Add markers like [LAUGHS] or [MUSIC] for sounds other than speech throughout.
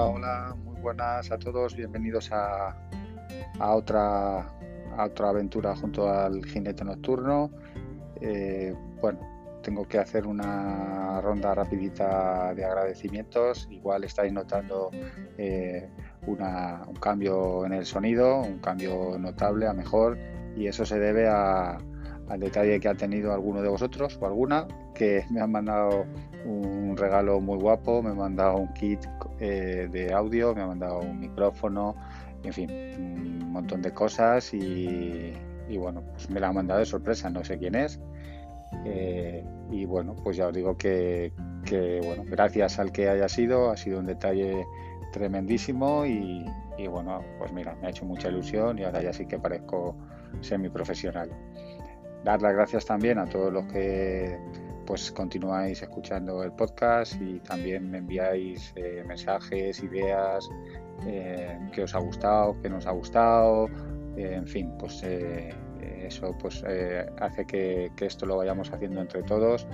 Hola, hola, muy buenas a todos, bienvenidos a, otra, aventura junto al jinete nocturno. Eh, bueno, tengo que hacer una ronda rapidita de agradecimientos. Igual estáis notando eh, un cambio en el sonido, un cambio notable a mejor y eso se debe al detalle que ha tenido alguno de vosotros o alguna que me han mandado un regalo muy guapo, me han mandado un kit eh, de audio, me ha mandado un micrófono, en fin, un montón de cosas y, bueno, pues me la han mandado de sorpresa, no sé quién es. Eh, y bueno, pues ya os digo que, bueno, gracias al que haya sido, ha sido un detalle tremendísimo y, y, bueno, pues mira, me ha hecho mucha ilusión y ahora ya sí que parezco semiprofesional. Dar las gracias también a todos los que pues continuáis escuchando el podcast y también me enviáis eh, mensajes, ideas, eh, que os ha gustado, que nos ha gustado, eh, en fin, pues eso pues hace que, esto lo vayamos haciendo entre todos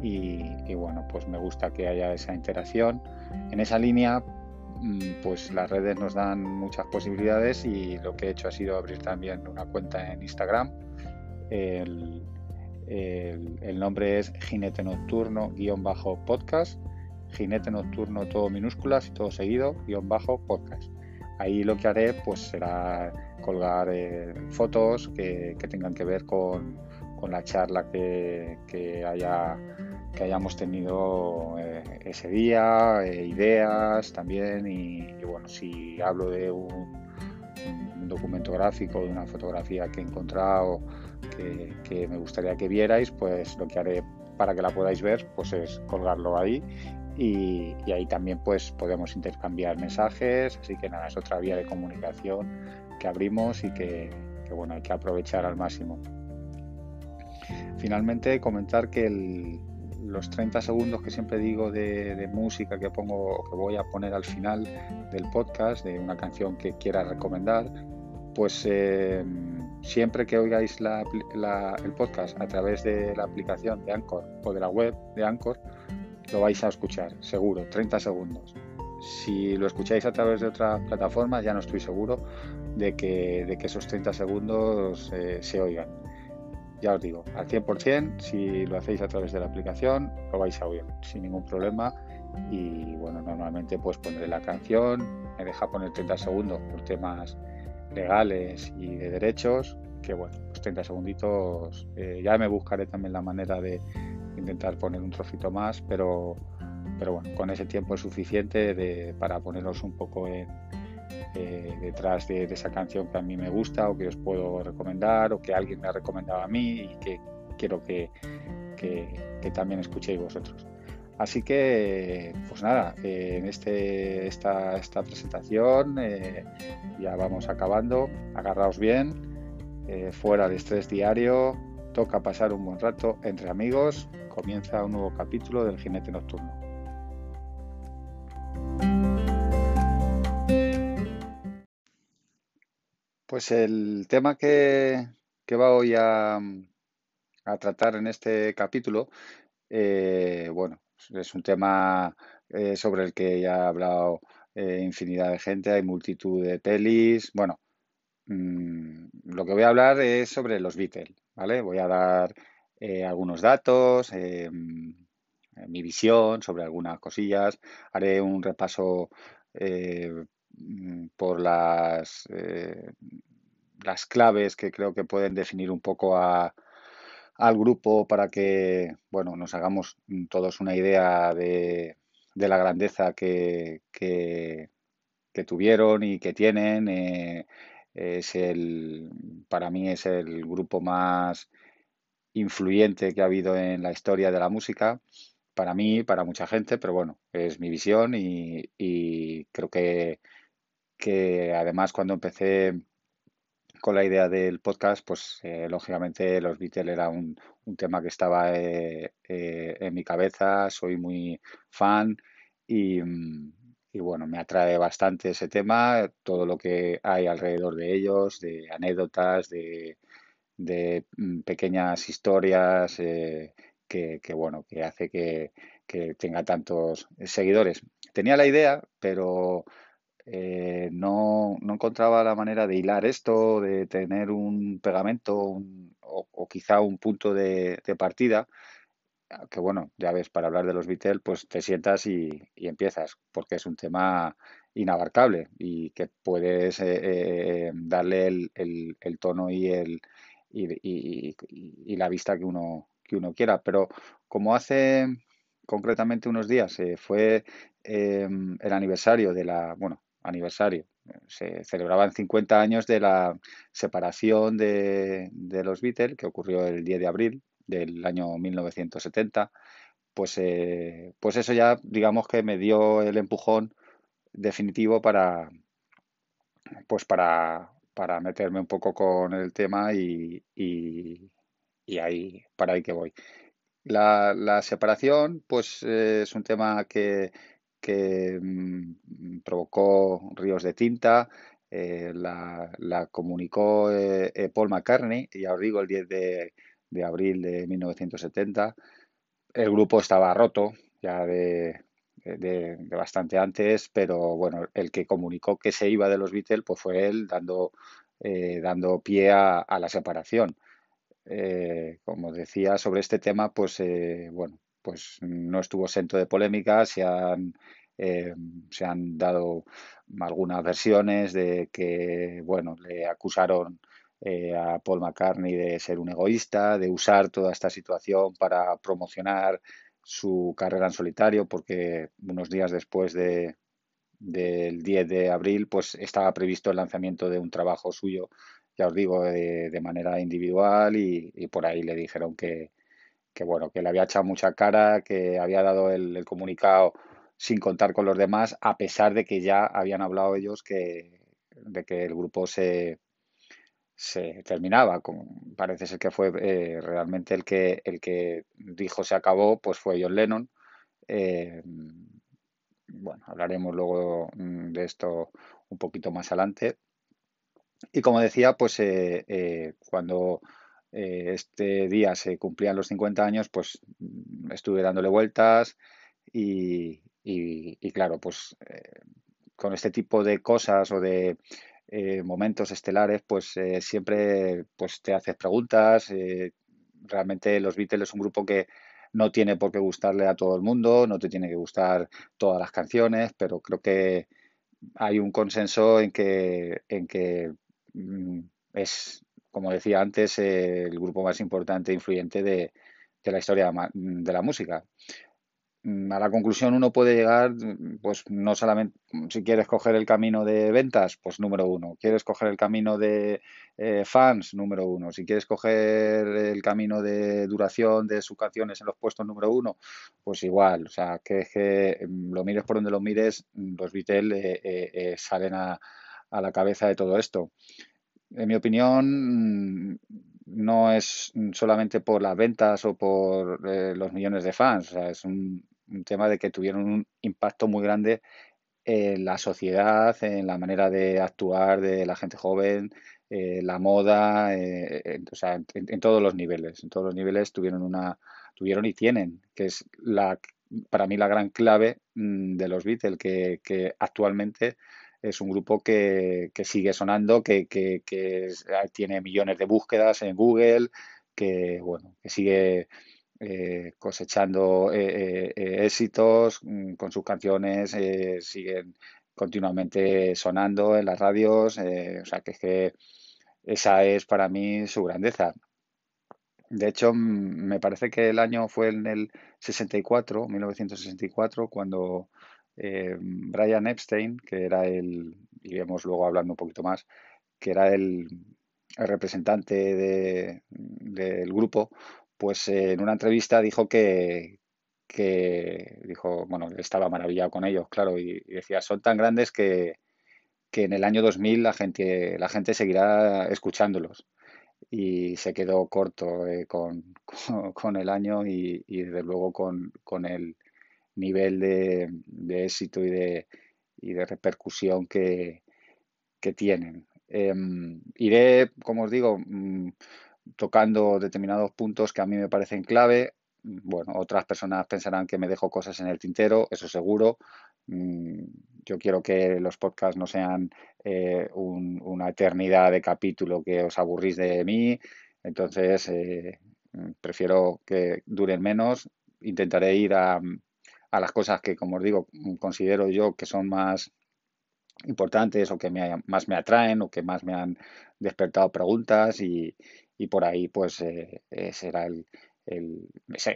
y, bueno, pues me gusta que haya esa interacción. En esa línea, mm, pues las redes nos dan muchas posibilidades y lo que he hecho ha sido abrir también una cuenta en Instagram. El, el, nombre es Jinete Nocturno guion bajo podcast. Jinete Nocturno todo minúsculas y todo seguido guion bajo podcast. Ahí lo que haré pues será colgar eh, fotos que, tengan que ver con, la charla que, haya, que hayamos tenido eh, ese día, eh, ideas también y, bueno, si hablo de un, un documento gráfico, de una fotografía que he encontrado que, me gustaría que vierais, pues lo que haré para que la podáis ver, pues es colgarlo ahí y, ahí también pues podemos intercambiar mensajes, así que nada, es otra vía de comunicación que abrimos y que, bueno, hay que aprovechar al máximo. Finalmente comentar que los 30 segundos que siempre digo de, música que pongo que voy a poner al final del podcast de una canción que quiera recomendar, pues eh, siempre que oigáis el podcast a través de la aplicación de Anchor o de la web de Anchor, lo vais a escuchar, seguro, 30 segundos. Si lo escucháis a través de otra plataforma, ya no estoy seguro de que, esos 30 segundos eh, se oigan. Ya os digo, al 100%, si lo hacéis a través de la aplicación, lo vais a oír sin ningún problema. Y bueno, normalmente pues pondré la canción, me deja poner 30 segundos por temas legales y de derechos, que bueno, pues 30 segunditos, eh, ya me buscaré también la manera de intentar poner un trocito más, pero, pero bueno, con ese tiempo es suficiente de, para poneros un poco eh, detrás de, esa canción que a mí me gusta o que os puedo recomendar o que alguien me ha recomendado a mí y que quiero que, que también escuchéis vosotros. Así que, pues nada, eh, en este, esta, esta presentación eh, ya vamos acabando. Agarraos bien, eh, fuera de estrés diario, toca pasar un buen rato entre amigos. Comienza un nuevo capítulo del Jinete Nocturno. Pues el tema que, que va hoy a, a tratar en este capítulo, bueno, es un tema eh, sobre el que ya ha hablado eh, infinidad de gente, hay multitud de pelis. Bueno, mm, lo que voy a hablar es sobre los Beatles, ¿vale? Voy a dar eh, algunos datos, mm, mi visión sobre algunas cosillas. Haré un repaso mm, por las, las claves que creo que pueden definir un poco a, al grupo para que bueno, nos hagamos todos una idea de, la grandeza que, que, tuvieron y que tienen. Eh, es el, para mí es el grupo más influyente que ha habido en la historia de la música. Para mí, para mucha gente, pero bueno, es mi visión y, y creo que, que además cuando empecé con la idea del podcast, pues eh, lógicamente los Beatles era un, tema que estaba eh, eh, en mi cabeza, soy muy fan y, bueno, me atrae bastante ese tema, todo lo que hay alrededor de ellos, de anécdotas, de, mm, pequeñas historias que, bueno, que hace que, que tenga tantos seguidores. Tenía la idea, pero eh, no, encontraba la manera de hilar esto, de tener un pegamento o, quizá un punto de, partida, que bueno, ya ves, para hablar de los Beatles, pues te sientas y, empiezas, porque es un tema inabarcable y que puedes eh, eh, darle el, tono y, el, y, la vista que uno, que uno quiera. Pero como hace concretamente unos días fue em, el aniversario de la, bueno, aniversario. Se celebraban 50 años de la separación de, los Beatles, que ocurrió el 10 de abril del año 1970. Pues, eh, pues eso ya, digamos que me dio el empujón definitivo para, pues para, para meterme un poco con el tema y, ahí, para ahí que voy. La, la separación, pues eh, es un tema que, que mm, provocó ríos de tinta. Eh, la, comunicó eh, eh, Paul McCartney, ya os digo, el 10 de, abril de 1970. El grupo estaba roto ya de, bastante antes, pero bueno, el que comunicó que se iba de los Beatles pues fue él dando, dando pie a, la separación. como decía sobre este tema, pues bueno, pues no estuvo exento de polémica, se han, eh, se han dado algunas versiones de que, bueno, le acusaron eh, a Paul McCartney de ser un egoísta, de usar toda esta situación para promocionar su carrera en solitario, porque unos días después de, del 10 de abril, pues estaba previsto el lanzamiento de un trabajo suyo, ya os digo, de, manera individual y, por ahí le dijeron que, que bueno, que le había echado mucha cara, que había dado el, comunicado sin contar con los demás, a pesar de que ya habían hablado ellos que, de que el grupo se, se terminaba. parece ser que fue eh, realmente el que, el que dijo se acabó, pues fue John Lennon. Eh, bueno, hablaremos luego mm, de esto un poquito más adelante. Y como decía, pues eh, cuando eh, este día se cumplían los 50 años, pues mm, estuve dándole vueltas y, claro, pues eh, con este tipo de cosas o de eh, momentos estelares, pues siempre pues te haces preguntas. realmente los Beatles es un grupo que no tiene por qué gustarle a todo el mundo, no te tiene que gustar todas las canciones, pero creo que hay un consenso en que, en que mm, es como decía antes, el grupo más importante e influyente de, la historia de la música. Mm, a la conclusión uno puede llegar, pues no solamente, si quieres coger el camino de ventas, pues número uno. Quieres coger el camino de eh, fans, número uno. Si quieres coger el camino de duración de sus canciones en los puestos número uno, pues igual. O sea, que que mm, lo mires por donde lo mires, los Beatles eh, eh, salen a la cabeza de todo esto en mi opinión, no es solamente por las ventas o por eh, los millones de fans, es un, tema de que tuvieron un impacto muy grande en la sociedad, en la manera de actuar de la gente joven, eh, la moda, eh, o sea, en, todos los niveles, en todos los niveles tuvieron una, tuvieron y tienen, que es la, para mí la gran clave mm, de los Beatles, que, que actualmente es un grupo que, sigue sonando, que, tiene millones de búsquedas en Google, que bueno, que sigue eh, cosechando eh, eh, éxitos mm, con sus canciones, siguen continuamente sonando en las radios, o sea que es que esa es para mí su grandeza. De hecho, mm, me parece que el año fue en el 64, 1964, cuando eh, Brian Epstein, que era el, iremos luego hablando un poquito más, que era el, representante del grupo, pues en una entrevista dijo que, que dijo, bueno, estaba maravillado con ellos, claro, y, decía, son tan grandes que, que, en el año 2000 la gente, la gente seguirá escuchándolos. Y se quedó corto eh, con, [LAUGHS] con, el año y, y desde luego con, con el, nivel de, éxito y de, y de repercusión que, tienen. Em, iré, como os digo, mm, tocando determinados puntos que a mí me parecen clave. bueno, otras personas pensarán que me dejo cosas en el tintero, eso seguro. Mm, yo quiero que los podcasts no sean eh, una eternidad de capítulo que os aburrís de mí, entonces eh, prefiero que duren menos. Intentaré ir a, a las cosas que, como os digo, considero yo que son más importantes o que más me atraen o que más me han despertado preguntas y, por ahí pues eh, eh, será el, el,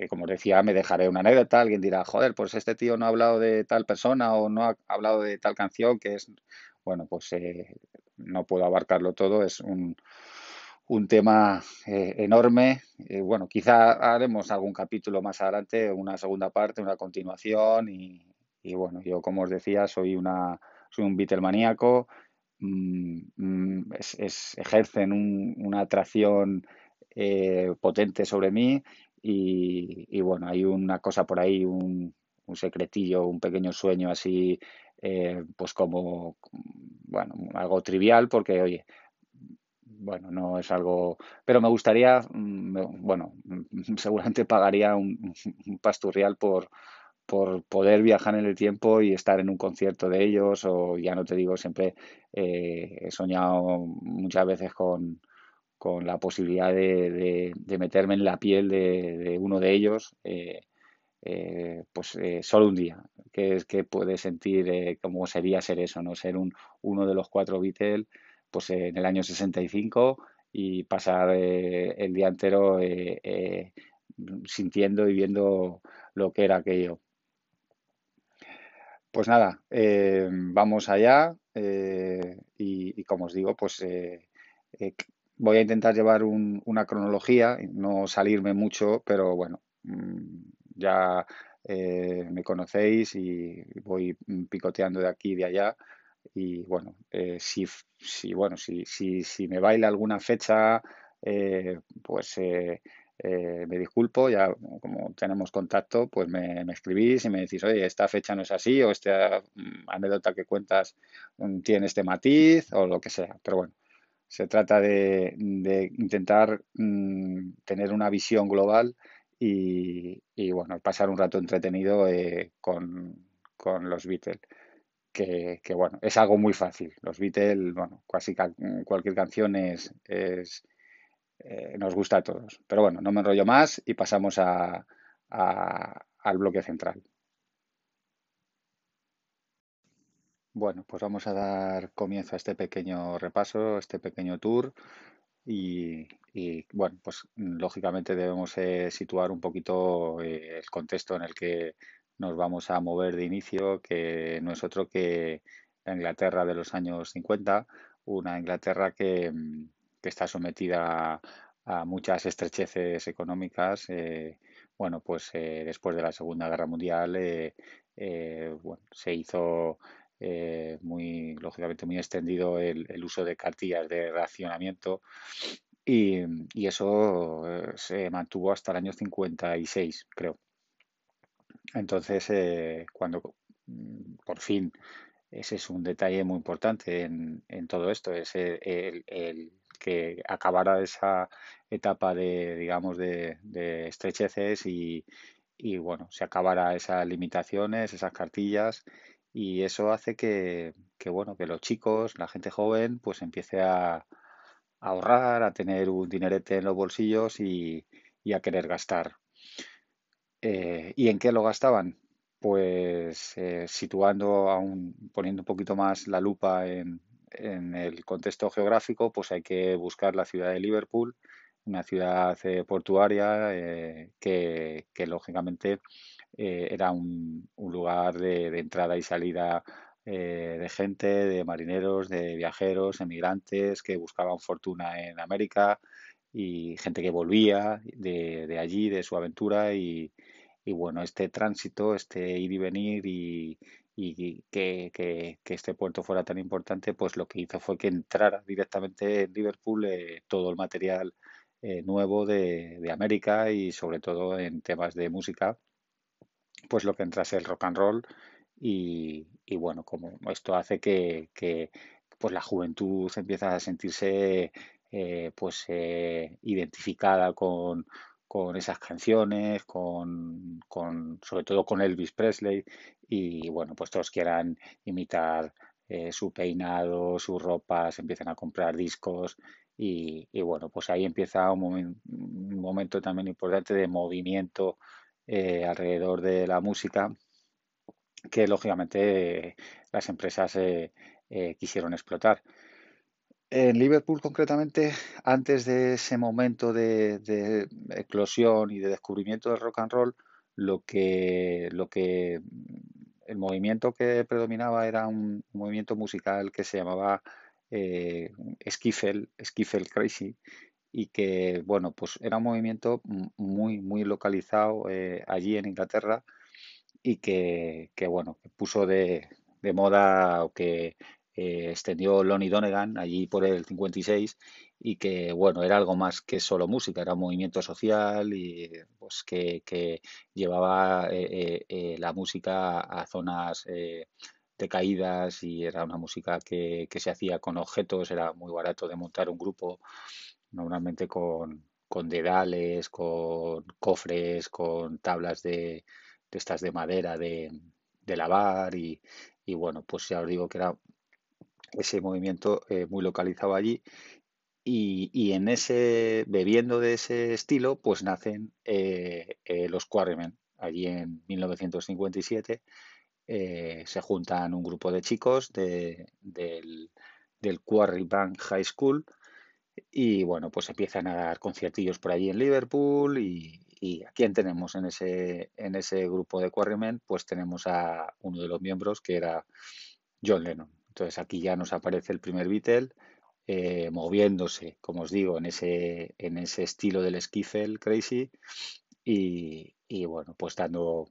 como decía, me dejaré una anécdota, alguien dirá, joder, pues este tío no ha hablado de tal persona o no ha hablado de tal canción que es, bueno, pues eh, no puedo abarcarlo todo, es un, un tema enorme. bueno, quizá haremos algún capítulo más adelante, una segunda parte, una continuación y, y bueno, yo como os decía, soy una soy un Beatlemaníaco, mm, mm, ejercen una atracción eh, potente sobre mí y, bueno, hay una cosa por ahí, un, secretillo, un pequeño sueño así, eh, pues como, bueno, algo trivial porque, oye, bueno, no es algo, pero me gustaría, mm, bueno, [LAUGHS] seguramente pagaría un, [LAUGHS] un pasturrial por, por poder viajar en el tiempo y estar en un concierto de ellos, o ya no te digo, siempre eh, he soñado muchas veces con, la posibilidad de, meterme en la piel de, uno de ellos, eh, eh, pues solo un día, que es que puede sentir cómo sería ser eso, ¿no? Ser un, uno de los cuatro Beatles, pues en el año 65 y pasar el día entero sintiendo y viendo lo que era aquello. Pues nada, eh, vamos allá eh, y, como os digo, pues eh, voy a intentar llevar una cronología, no salirme mucho, pero bueno, mm, ya me conocéis y voy picoteando de aquí y de allá. Y bueno, si, si, bueno, si, si, si me baila alguna fecha, pues eh, me disculpo, ya como tenemos contacto, pues me, escribís y me decís, oye, esta fecha no es así o esta mm, anécdota que cuentas mm, tiene este matiz o lo que sea. Pero bueno, se trata de, intentar mm, tener una visión global y, bueno, pasar un rato entretenido eh, con, los Beatles. Que, bueno, es algo muy fácil. Los Beatles, bueno, casi cualquier canción es, es eh, nos gusta a todos. Pero bueno, no me enrollo más y pasamos a, al bloque central. Bueno, pues vamos a dar comienzo a este pequeño repaso, este pequeño tour. Y, bueno, pues lógicamente debemos eh, situar un poquito eh, el contexto en el que nos vamos a mover de inicio, que no es otro que la Inglaterra de los años 50, una Inglaterra que, que está sometida a, muchas estrecheces económicas. Eh, bueno, pues eh, después de la Segunda Guerra Mundial eh, bueno, se hizo muy, lógicamente, muy extendido el, uso de cartillas de racionamiento y, y eso se mantuvo hasta el año 56, creo. Entonces, cuando mm, por fin ese es un detalle muy importante en, en todo esto, es el, el, que acabara esa etapa de, digamos, de, estrecheces y, bueno, se acabara esas limitaciones, esas cartillas y eso hace que, bueno, que los chicos, la gente joven, pues empiece a, ahorrar, a tener un dinerete en los bolsillos y, a querer gastar. Eh, ¿Y en qué lo gastaban? Pues eh, situando, aún poniendo un poquito más la lupa en, en el contexto geográfico, pues hay que buscar la ciudad de Liverpool, una ciudad eh, portuaria eh, que, lógicamente eh, era un, lugar de, entrada y salida de gente, de marineros, de viajeros, emigrantes que buscaban fortuna en América y gente que volvía de, allí, de su aventura y, y bueno, este tránsito, este ir y venir y, y que, que, este puerto fuera tan importante, pues lo que hizo fue que entrara directamente en Liverpool eh, todo el material eh, nuevo de, de, América y sobre todo en temas de música, pues lo que entrase el rock and roll y, y bueno, como esto hace que, que, pues la juventud empieza a sentirse eh, pues identificada con, con esas canciones, con, sobre todo con Elvis Presley y bueno, pues todos quieran imitar eh, su peinado, su ropa, se empiezan a comprar discos y, bueno, pues ahí empieza un, momento también importante de movimiento eh, alrededor de la música que lógicamente las empresas eh, quisieron explotar. En Liverpool, concretamente, antes de ese momento de, eclosión y de descubrimiento del rock and roll, lo que, lo que el movimiento que predominaba era un movimiento musical que se llamaba eh, Skiffle, Skiffle Crazy, y que, bueno, pues era un movimiento muy, muy localizado eh, allí en Inglaterra y que, que bueno, puso de moda o que eh, extendió Lonnie Donegan allí por el 56 y que bueno era algo más que solo música era un movimiento social y pues que, llevaba eh, eh, la música a zonas decaídas y era una música que, se hacía con objetos era muy barato de montar un grupo normalmente con, con dedales con cofres con tablas de, estas de madera de, lavar y, y bueno pues ya os digo que era ese movimiento eh, muy localizado allí. Y, en ese, bebiendo de ese estilo, pues nacen eh, eh, los Quarrymen. Allí en 1957 se juntan un grupo de chicos del, del Quarry Bank High School y bueno, pues empiezan a dar conciertillos por allí en Liverpool y, y ¿a quién tenemos en ese, en ese grupo de Quarrymen? Pues tenemos a uno de los miembros que era John Lennon. Entonces aquí ya nos aparece el primer Beatle eh, moviéndose, como os digo, en ese, en ese estilo del skiffle crazy y, bueno, pues dando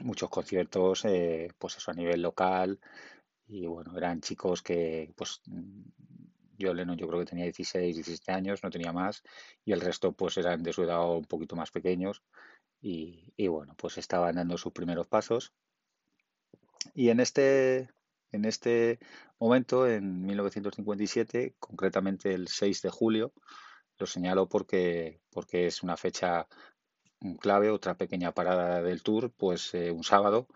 muchos conciertos, eh, pues eso a nivel local. Y bueno, eran chicos que pues yo Lennon yo creo que tenía 16, 17 años, no tenía más y el resto pues eran de su edad un poquito más pequeños. Y, y bueno, pues estaban dando sus primeros pasos. Y en este en este momento, en 1957, concretamente el 6 de julio, lo señalo porque, porque es una fecha clave, otra pequeña parada del tour, pues eh, un sábado,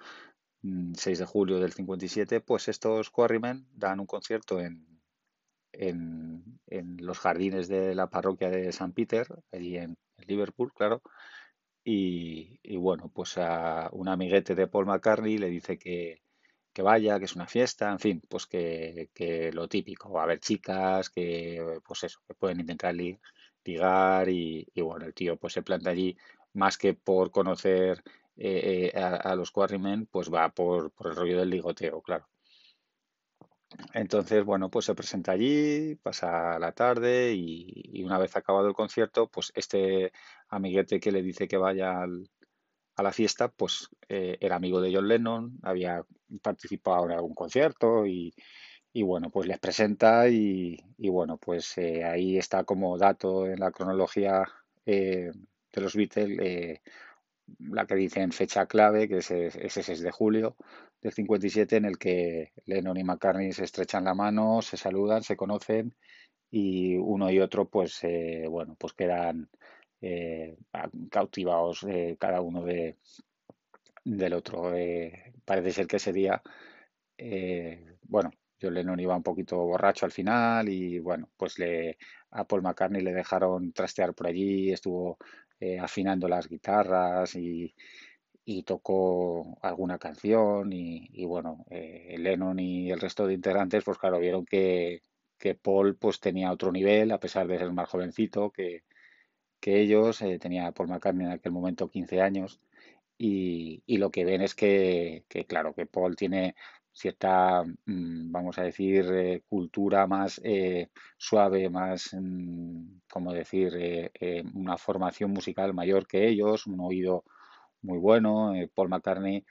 6 mm, de julio del 57, pues estos Quarrymen dan un concierto en, en, los jardines de la parroquia de San Peter, allí en, Liverpool, claro. Y, y, bueno, pues a un amiguete de Paul McCartney le dice que, que vaya, que es una fiesta, en fin, pues que, que lo típico, va a haber chicas que, pues eso, que pueden intentar ligar y, bueno, el tío pues se planta allí más que por conocer eh, eh, a, los Quarrymen, pues va por, por el rollo del ligoteo, claro. Entonces, bueno, pues se presenta allí, pasa la tarde y, y, una vez acabado el concierto, pues este amiguete que le dice que vaya al, a la fiesta, pues eh, era amigo de John Lennon, había participado en algún concierto y, bueno, pues les presenta y, bueno, pues eh, ahí está como dato en la cronología eh, de los Beatles la que dicen fecha clave, que es ese 6 de julio del 57, en el que Lennon y McCartney se estrechan la mano, se saludan, se conocen y uno y otro, pues, bueno, pues quedan eh, cautivados eh, cada uno de, del otro. Eh, parece ser que ese día, bueno, John Lennon iba un poquito borracho al final y bueno, pues le, a Paul McCartney le dejaron trastear por allí, estuvo afinando las guitarras y, tocó alguna canción y, bueno, Lennon y el resto de integrantes pues claro, vieron que, que Paul pues tenía otro nivel a pesar de ser más jovencito, que, que ellos. Eh, tenía Paul McCartney en aquel momento 15 años y, lo que ven es que, claro, que Paul tiene cierta, mm, vamos a decir, eh, cultura más eh, suave, más, mm, como decir, una formación musical mayor que ellos, un oído muy bueno. Paul McCartney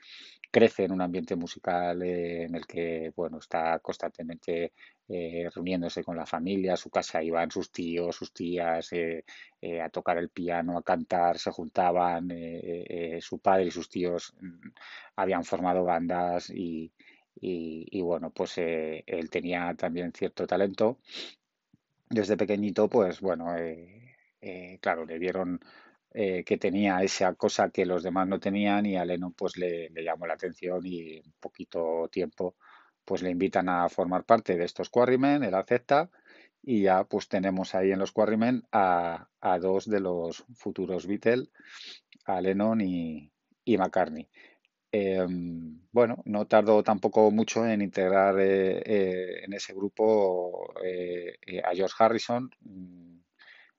crece en un ambiente musical en el que, bueno, está constantemente eh, reuniéndose con la familia, a su casa iban sus tíos, sus tías eh, eh, a tocar el piano, a cantar, se juntaban, su padre y sus tíos mm, habían formado bandas y, bueno, pues él tenía también cierto talento. Desde pequeñito, pues bueno, claro, le dieron eh, que tenía esa cosa que los demás no tenían y a Lennon pues le, llamó la atención y en poquito tiempo pues le invitan a formar parte de estos Quarrymen, él acepta y ya pues tenemos ahí en los Quarrymen a, a dos de los futuros Beatles, a Lennon y, y McCartney. Em, bueno, no tardó tampoco mucho en integrar eh, eh, en ese grupo eh, a George Harrison, mm,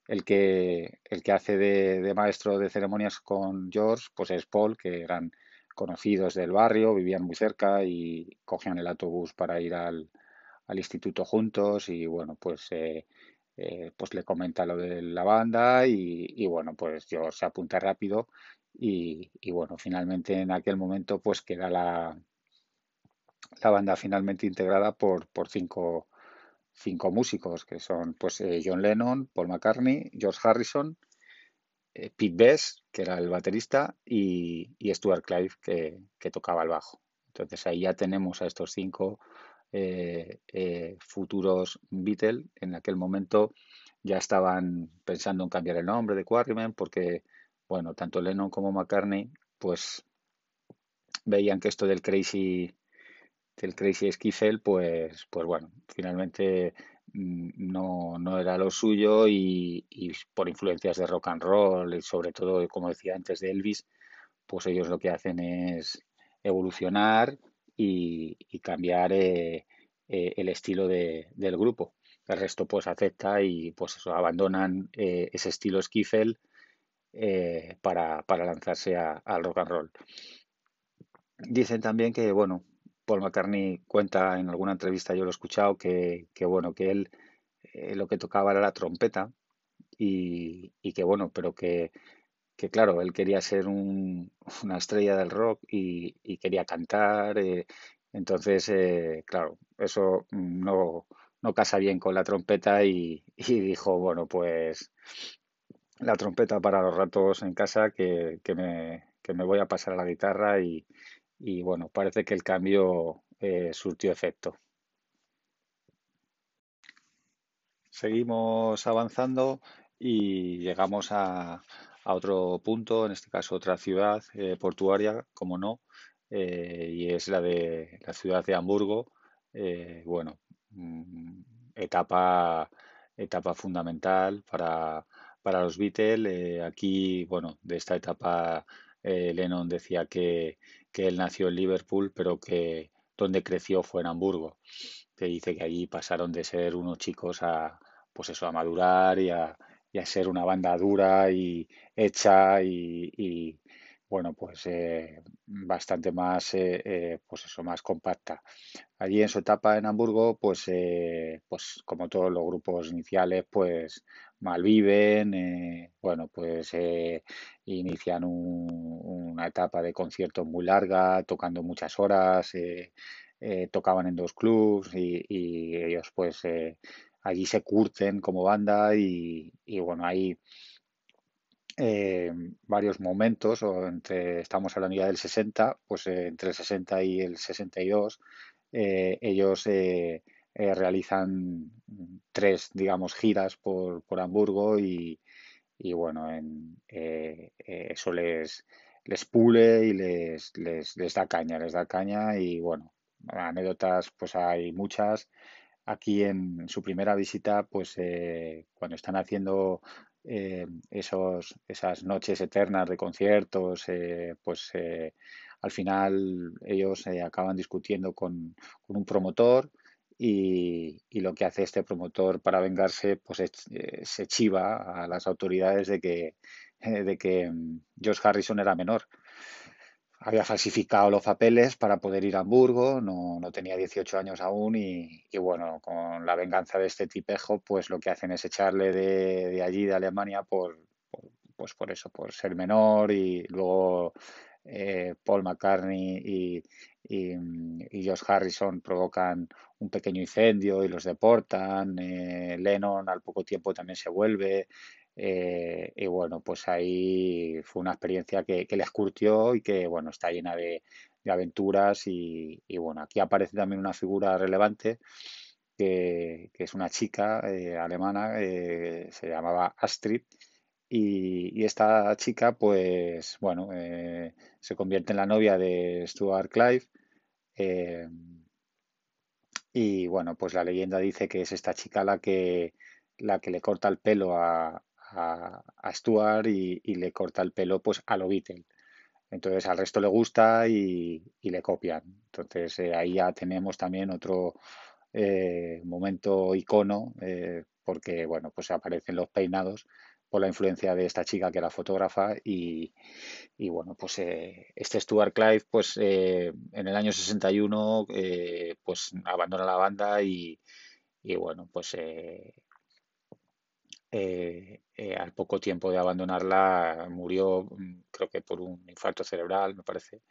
el que, el que hace de, maestro de ceremonias con George, pues es Paul, que eran conocidos del barrio, vivían muy cerca y cogían el autobús para ir al, instituto juntos y bueno, pues, pues le comenta lo de la banda y, y bueno, pues George se apunta rápido y, bueno, finalmente en aquel momento pues queda la, la banda finalmente integrada por, por cinco, cinco músicos que son pues eh, John Lennon, Paul McCartney, George Harrison, eh, Pete Best, que era el baterista, y, Stuart Clive, que, tocaba el bajo. Entonces ahí ya tenemos a estos cinco eh, futuros Beatles. En aquel momento ya estaban pensando en cambiar el nombre de Quarrymen porque bueno, tanto Lennon como McCartney, pues veían que esto del crazy del crazy skiffle, pues, pues bueno, finalmente no, no era lo suyo y, por influencias de rock and roll y sobre todo, como decía antes, de Elvis, pues ellos lo que hacen es evolucionar y, cambiar eh, eh, el estilo de, del grupo. El resto pues acepta y pues eso, abandonan eh, ese estilo skiffle para, para, lanzarse al rock and roll. Dicen también que, bueno, Paul McCartney cuenta en alguna entrevista, yo lo he escuchado, que, que bueno, que él eh, lo que tocaba era la trompeta y, que bueno, pero que, que, claro, él quería ser un, [LAUGHS] una estrella del rock y, quería cantar. Eh, entonces, claro, eso no, no casa bien con la trompeta y, [LAUGHS] y dijo, bueno, pues la trompeta para los ratos en casa que, me, me, voy a pasar a la guitarra y, bueno, parece que el cambio eh, surtió efecto. Seguimos avanzando y llegamos a, otro punto, en este caso otra ciudad eh, portuaria, como no, eh, y es la de la ciudad de Hamburgo. bueno, mm, etapa, etapa fundamental para para los Beatles. Aquí, bueno, de esta etapa, Lennon decía que, él nació en Liverpool, pero que donde creció fue en Hamburgo. Que dice que allí pasaron de ser unos chicos a, pues eso, a madurar y a, ser una banda dura y hecha y, bueno, pues eh, bastante más, pues eso, más compacta. Allí en su etapa en Hamburgo, pues, pues como todos los grupos iniciales, pues malviven, eh, bueno, pues eh, inician una etapa de conciertos muy larga, tocando muchas horas, eh, tocaban en dos clubs y, ellos pues allí se curten como banda y, bueno, hay varios momentos, o entre, estamos hablando ya del 60, pues entre el 60 y el 62, ellos eh, realizan tres, digamos, giras por, por Hamburgo y, y bueno, en, eh, eh, eso les, les pule y les, les, les, da caña, les da caña y bueno, anécdotas pues hay muchas. Aquí en su primera visita, pues cuando están haciendo esos, esas noches eternas de conciertos, pues al final ellos acaban discutiendo con, con un promotor y, lo que hace este promotor para vengarse, pues eh, se chiva a las autoridades de que, [LAUGHS] de que mm, George Harrison era menor. Había falsificado los papeles para poder ir a Hamburgo, no, no tenía 18 años aún y, bueno, con la venganza de este tipejo, pues lo que hacen es echarle de, de allí, de Alemania, por, pues por eso, por ser menor y luego eh, Paul McCartney y, y, y, Josh Harrison provocan un pequeño incendio y los deportan. Eh, Lennon al poco tiempo también se vuelve. Eh, y bueno, pues ahí fue una experiencia que, les curtió y que bueno, está llena de, aventuras y, bueno, aquí aparece también una figura relevante que, es una chica alemana, se llamaba Astrid y, esta chica, pues bueno, se convierte en la novia de Stuart Clive. y bueno, pues la leyenda dice que es esta chica la que, la que le corta el pelo a, Stuart y, le corta el pelo pues a lo Beatle. Entonces al resto le gusta y, le copian. Entonces eh, ahí ya tenemos también otro eh, momento icono eh, porque bueno pues aparecen los peinados por la influencia de esta chica que era fotógrafa y, bueno pues este Stuart Clive pues en el año 61 pues abandona la banda y, y bueno pues eh, eh, al poco tiempo de abandonarla murió, mm, creo que por un infarto cerebral, me parece.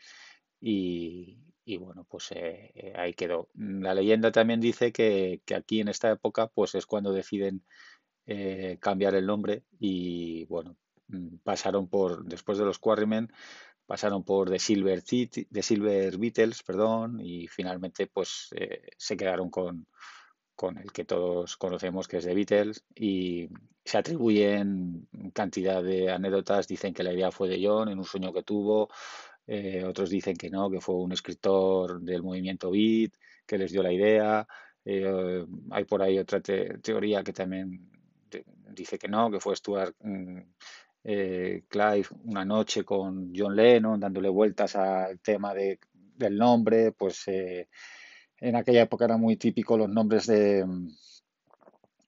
Y, bueno, pues eh, ahí quedó. La leyenda también dice que, aquí en esta época pues es cuando deciden cambiar el nombre y bueno, mm, pasaron por, después de los Quarrymen, pasaron por The Silver, The Silver Beatles, perdón, y finalmente pues se quedaron con, con el que todos conocemos, que es de Beatles, y se atribuyen cantidad de anécdotas. Dicen que la idea fue de John en un sueño que tuvo, eh, otros dicen que no, que fue un escritor del movimiento Beat que les dio la idea. Eh, hay por ahí otra teoría que también dice que no, que fue Stuart mm, eh, Clive una noche con John Lennon dándole vueltas al tema de, del nombre, pues en aquella época era muy típico los nombres de,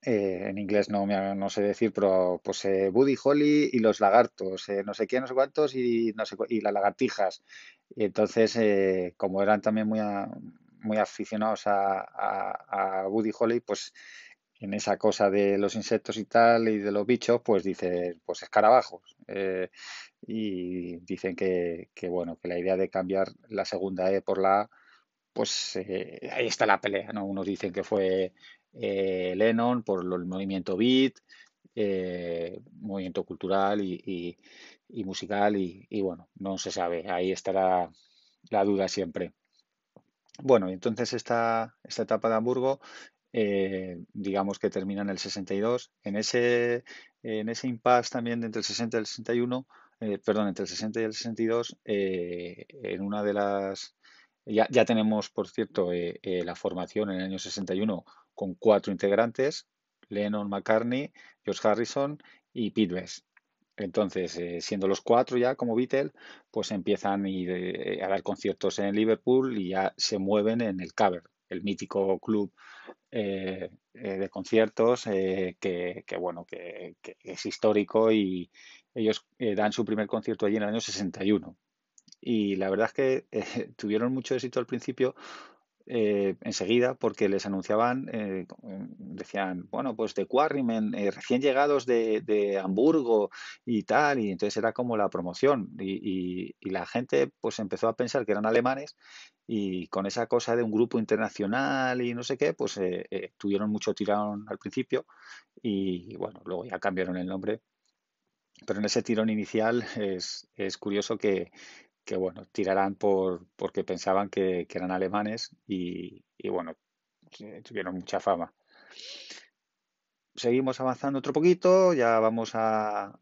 eh, en inglés no, no sé decir, pero pues eh, Buddy Holly y los lagartos, eh, no sé quién, no sé cuántos y, no sé, y las lagartijas. Y entonces, como eran también muy, muy aficionados a, a, Buddy Holly, pues en esa cosa de los insectos y tal y de los bichos, pues dice, pues escarabajos. y dicen que, que, bueno, que la idea de cambiar la segunda E por la pues eh, ahí está la pelea, ¿no? Unos dicen que fue eh, Lennon por el movimiento beat, eh, movimiento cultural y, musical y, bueno, no se sabe, ahí estará la duda siempre. Bueno, entonces esta, esta etapa de Hamburgo, digamos que termina en el 62. En ese, en ese impasse también entre el 60 y el 61, perdón, entre el 60 y el 62, en una de las ya, ya tenemos, por cierto, eh, eh, la formación en el año 61 con cuatro integrantes, Lennon, McCartney, George Harrison y Pete Best. Entonces, eh, siendo los cuatro ya como Beatles, pues empiezan a, dar conciertos en Liverpool y ya se mueven en el Cover, el mítico club de conciertos que, bueno, que, es histórico y ellos dan su primer concierto allí en el año 61 y la verdad es que eh, [LAUGHS] tuvieron mucho éxito al principio eh, enseguida porque les anunciaban, eh, decían, bueno, pues de Quarrymen, recién llegados de, Hamburgo y tal, y entonces era como la promoción. Y, la gente pues empezó a pensar que eran alemanes y con esa cosa de un grupo internacional y no sé qué, pues tuvieron mucho tirón al principio y bueno, luego ya cambiaron el nombre. Pero en ese tirón inicial es, es curioso que, que bueno, tirarán por porque pensaban que, eran alemanes y, bueno, tuvieron mucha fama. Seguimos avanzando otro poquito, ya vamos a,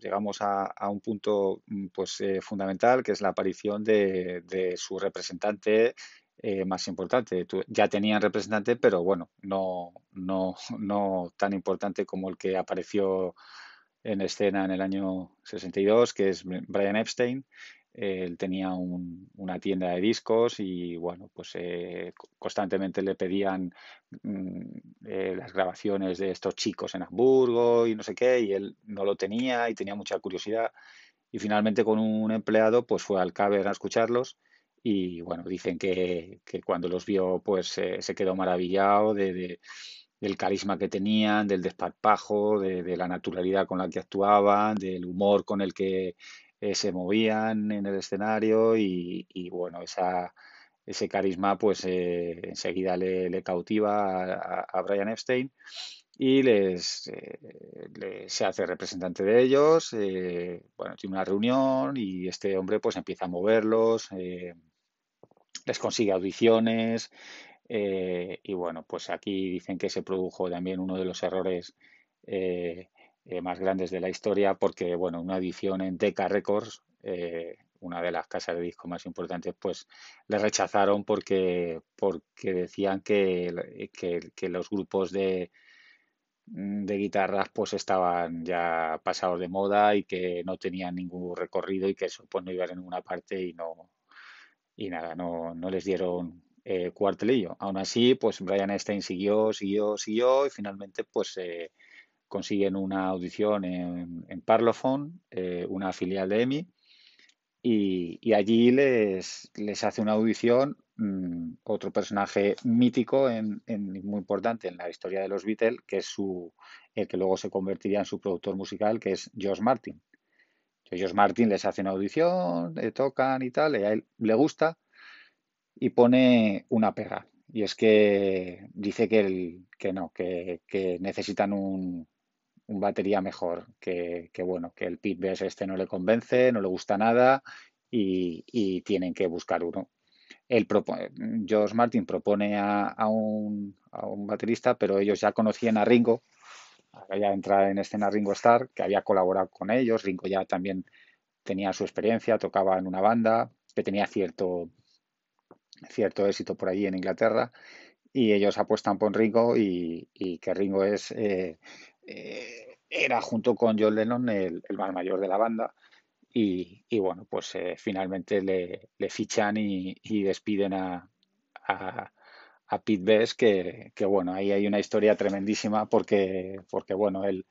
llegamos a, un punto mm, pues eh, fundamental que es la aparición de, su representante eh, más importante. Ya tenían representante, pero bueno, no, no, no tan importante como el que apareció en escena en el año 62, que es Brian Epstein, él tenía una tienda de discos y bueno, pues eh, constantemente le pedían mm, eh, las grabaciones de estos chicos en Hamburgo y no sé qué, y él no lo tenía y tenía mucha curiosidad. Y finalmente con un empleado pues fue al Caber a escucharlos y bueno, dicen que, cuando los vio pues se quedó maravillado de, del carisma que tenían, del desparpajo, de, la naturalidad con la que actuaban, del humor con el que eh, se movían en el escenario y, bueno, esa, ese carisma pues eh, enseguida le, cautiva a, Brian Epstein y les, eh, se hace representante de ellos, bueno, tiene una reunión y este hombre pues empieza a moverlos, les consigue audiciones y bueno, pues aquí dicen que se produjo también uno de los errores más grandes de la historia porque, bueno, una edición en Decca Records, una de las casas de disco más importantes, pues le rechazaron porque, porque decían que, que los grupos de, de guitarras pues estaban ya pasados de moda y que no tenían ningún recorrido y que eso pues no iban en ninguna parte y no y nada, no, no les dieron eh, cuartelillo. Aún así, pues Brian Epstein siguió, siguió, siguió y finalmente pues eh, consiguen una audición en, en Parlophone, eh, una filial de EMI, y, allí les, les hace una audición Mm, otro personaje mítico en, muy importante en la historia de los Beatles, que es su, el que luego se convertiría en su productor musical, que es George Martin. George Martin les hace una audición, le tocan y tal, y a él le gusta y pone una pega. Y es que dice que no, que, necesitan un, un, batería mejor, que, bueno, que el Pete Best este no le convence, no le gusta nada y, y tienen que buscar uno. Él George Martin propone a, un, baterista, pero ellos ya conocían a Ringo, había entrado en escena Ringo Starr, que había colaborado con ellos, Ringo ya también tenía su experiencia, tocaba en una banda, que tenía cierto, cierto éxito por allí en Inglaterra, y ellos apuestan por Ringo y, que Ringo es... Eh, eh, era junto con John Lennon el, más mayor de la banda y, bueno, pues eh, finalmente le, fichan y, despiden a, a, Pete Best, que, bueno, ahí hay una historia tremendísima porque, porque bueno, él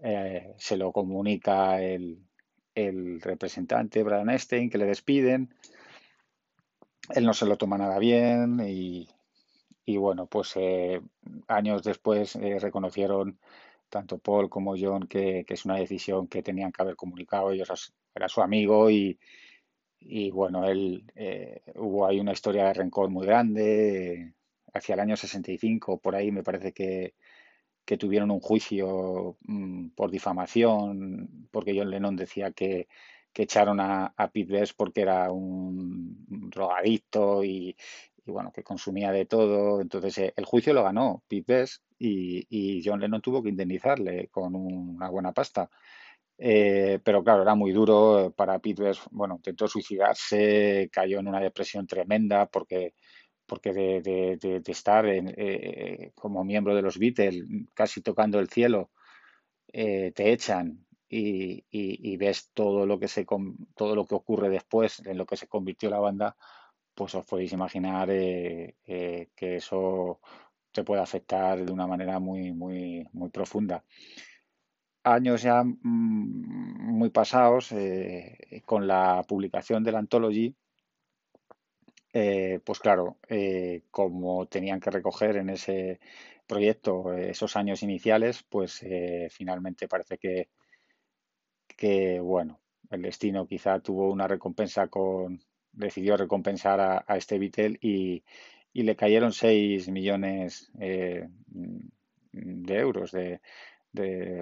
eh, se lo comunica el, el representante Brian Epstein, que le despiden. Él no se lo toma nada bien y, bueno, pues años después reconocieron tanto Paul como John que, que, es una decisión que tenían que haber comunicado ellos era su amigo y, bueno, él eh, hubo ahí una historia de rencor muy grande. Hacia el año 65, por ahí me parece que, tuvieron un juicio mm, por difamación, porque John Lennon decía que, echaron a, a Pete Best porque era un drogadicto y, bueno, que consumía de todo. Entonces eh, el juicio lo ganó Pete Best y, y John Lennon tuvo que indemnizarle con una buena pasta. Eh, pero claro, era muy duro para Pete Bueno, intentó suicidarse, cayó en una depresión tremenda porque, porque de, estar eh, como miembro de los Beatles, casi tocando el cielo, eh, te echan y, ves todo lo que se todo lo que ocurre después en lo que se convirtió la banda, pues os podéis imaginar que eso te puede afectar de una manera muy, muy, muy profunda. Años ya mm, muy pasados, eh, con la publicación de la Anthology, eh, pues claro, eh, como tenían que recoger en ese proyecto esos años iniciales, pues finalmente parece que, que, bueno, el destino quizá tuvo una recompensa con, decidió recompensar a, este Beatle y, le cayeron 6 millones de euros de,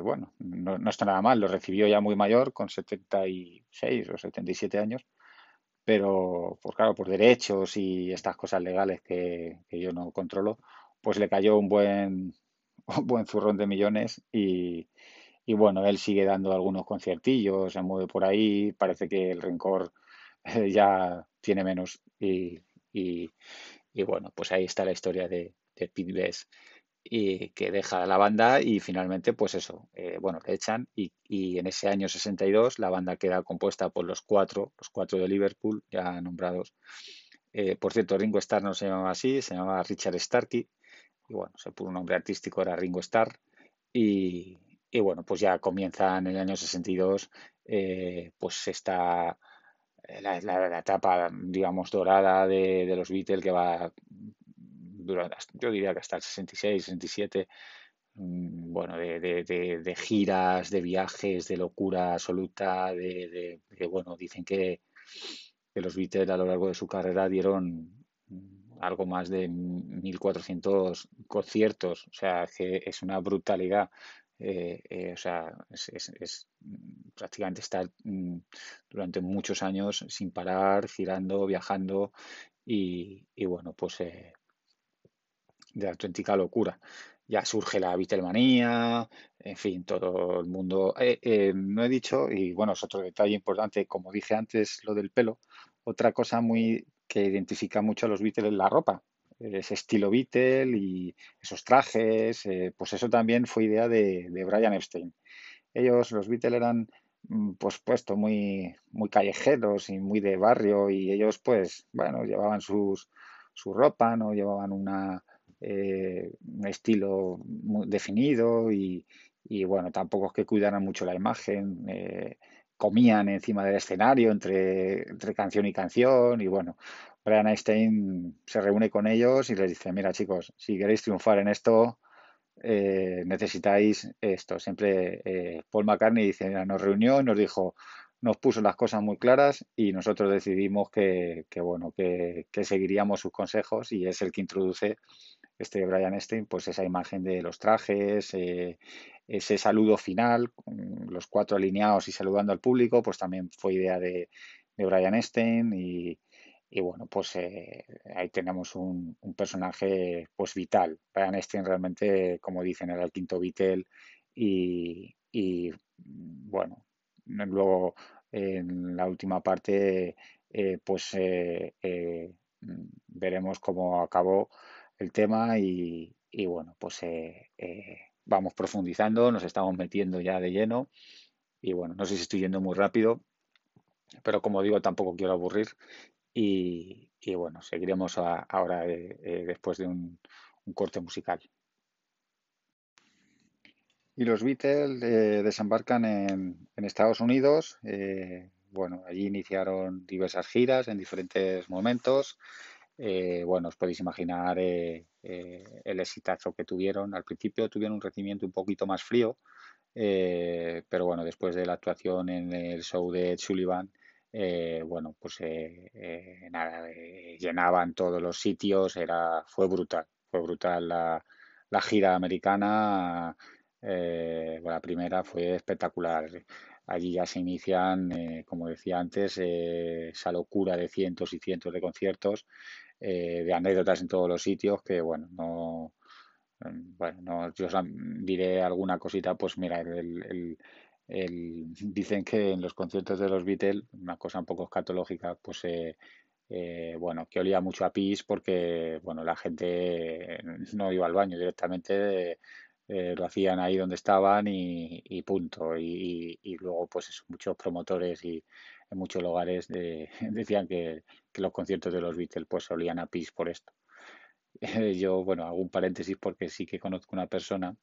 bueno, no, está nada mal, lo recibió ya muy mayor, con 76 o 77 años, pero pues claro, por derechos y estas cosas legales que, yo no controlo, pues le cayó un buen, [LAUGHS] un buen zurrón de millones y, y bueno, él sigue dando algunos conciertillos, se mueve por ahí, parece que el rencor [LAUGHS] ya tiene menos y, y, bueno, pues ahí está la historia de, de Pete Best y que deja la banda y finalmente pues eso, eh, bueno, le echan y, y, en ese año 62 la banda queda compuesta por los cuatro, los cuatro de Liverpool ya nombrados. Eh, por cierto, Ringo Starr no se llamaba así, se llamaba Richard Starkey y bueno, se puso un nombre artístico, era Ringo Starr y, y bueno, pues ya comienza en el año 62 eh, pues está la, la, etapa, digamos, dorada de, de los Beatles que va yo diría que hasta el 66, 67, mm, bueno, de, giras, de viajes, de locura absoluta, de, bueno, dicen que, los Beatles a lo largo de su carrera dieron mm, algo más de 1.400 conciertos, o sea, que es una brutalidad. Eh, eh, o sea, es, mm, prácticamente estar durante muchos años sin parar, girando, viajando y, bueno, pues eh, de auténtica locura. ya surge la Beatlemanía, en fin, todo el mundo. Eh, no he dicho, y bueno, es otro detalle importante, como dije antes, lo del pelo, otra cosa muy que identifica mucho a los Beatles es la ropa, ese estilo Beatle y esos trajes, eh, pues eso también fue idea de, Brian Epstein. Ellos, los Beatles, eran mm, pues puesto muy, muy callejeros y muy de barrio y ellos pues bueno llevaban sus, su ropa, no llevaban una, eh, un estilo muy definido y, y, bueno tampoco es que cuidaran mucho la imagen, eh, comían encima del escenario entre, entre canción y canción y bueno Brian Einstein se reúne con ellos y les dice mira chicos si queréis triunfar en esto eh, necesitáis esto. Siempre eh, Paul McCartney dice, nos reunió y nos dijo, nos puso las cosas muy claras y nosotros decidimos que, bueno, que, seguiríamos sus consejos y es el que introduce este Brian Epstein, pues esa imagen de los trajes, eh, ese saludo final, los cuatro alineados y saludando al público, pues también fue idea de, Brian Epstein y, y bueno, pues eh, ahí tenemos un, personaje pues vital. Brian Epstein realmente, como dicen, era el quinto Beatle y, bueno, luego en la última parte eh, pues eh, veremos cómo acabó el tema y, y bueno, pues vamos profundizando, nos estamos metiendo ya de lleno y bueno, no sé si estoy yendo muy rápido, pero como digo, tampoco quiero aburrir y, bueno, seguiremos ahora eh, eh, después de un, corte musical. Y los Beatles eh, desembarcan en, Estados Unidos. bueno, allí iniciaron diversas giras en diferentes momentos. bueno, os podéis imaginar el exitazo que tuvieron. Al principio tuvieron un recibimiento un poquito más frío, pero bueno, después de la actuación en el show de Sullivan, eh, bueno, pues eh, eh, nada, llenaban todos los sitios, era, fue brutal, fue brutal la, la gira americana, la primera fue espectacular. Allí ya se inician, como decía antes, esa locura de cientos y cientos de conciertos, de anécdotas en todos los sitios, que bueno, no, bueno, no, yo diré alguna cosita, pues mira, el, dicen que en los conciertos de los Beatles, una cosa un poco escatológica, pues eh, eh, bueno, que olía mucho a pis porque bueno, la gente no iba al baño directamente, eh, lo hacían ahí donde estaban y, punto. Y, luego, pues muchos promotores y en muchos lugares [LAUGHS] decían que, que, los conciertos de los Beatles pues olían a pis por esto. [LAUGHS] Yo, bueno, hago un paréntesis porque sí que conozco una persona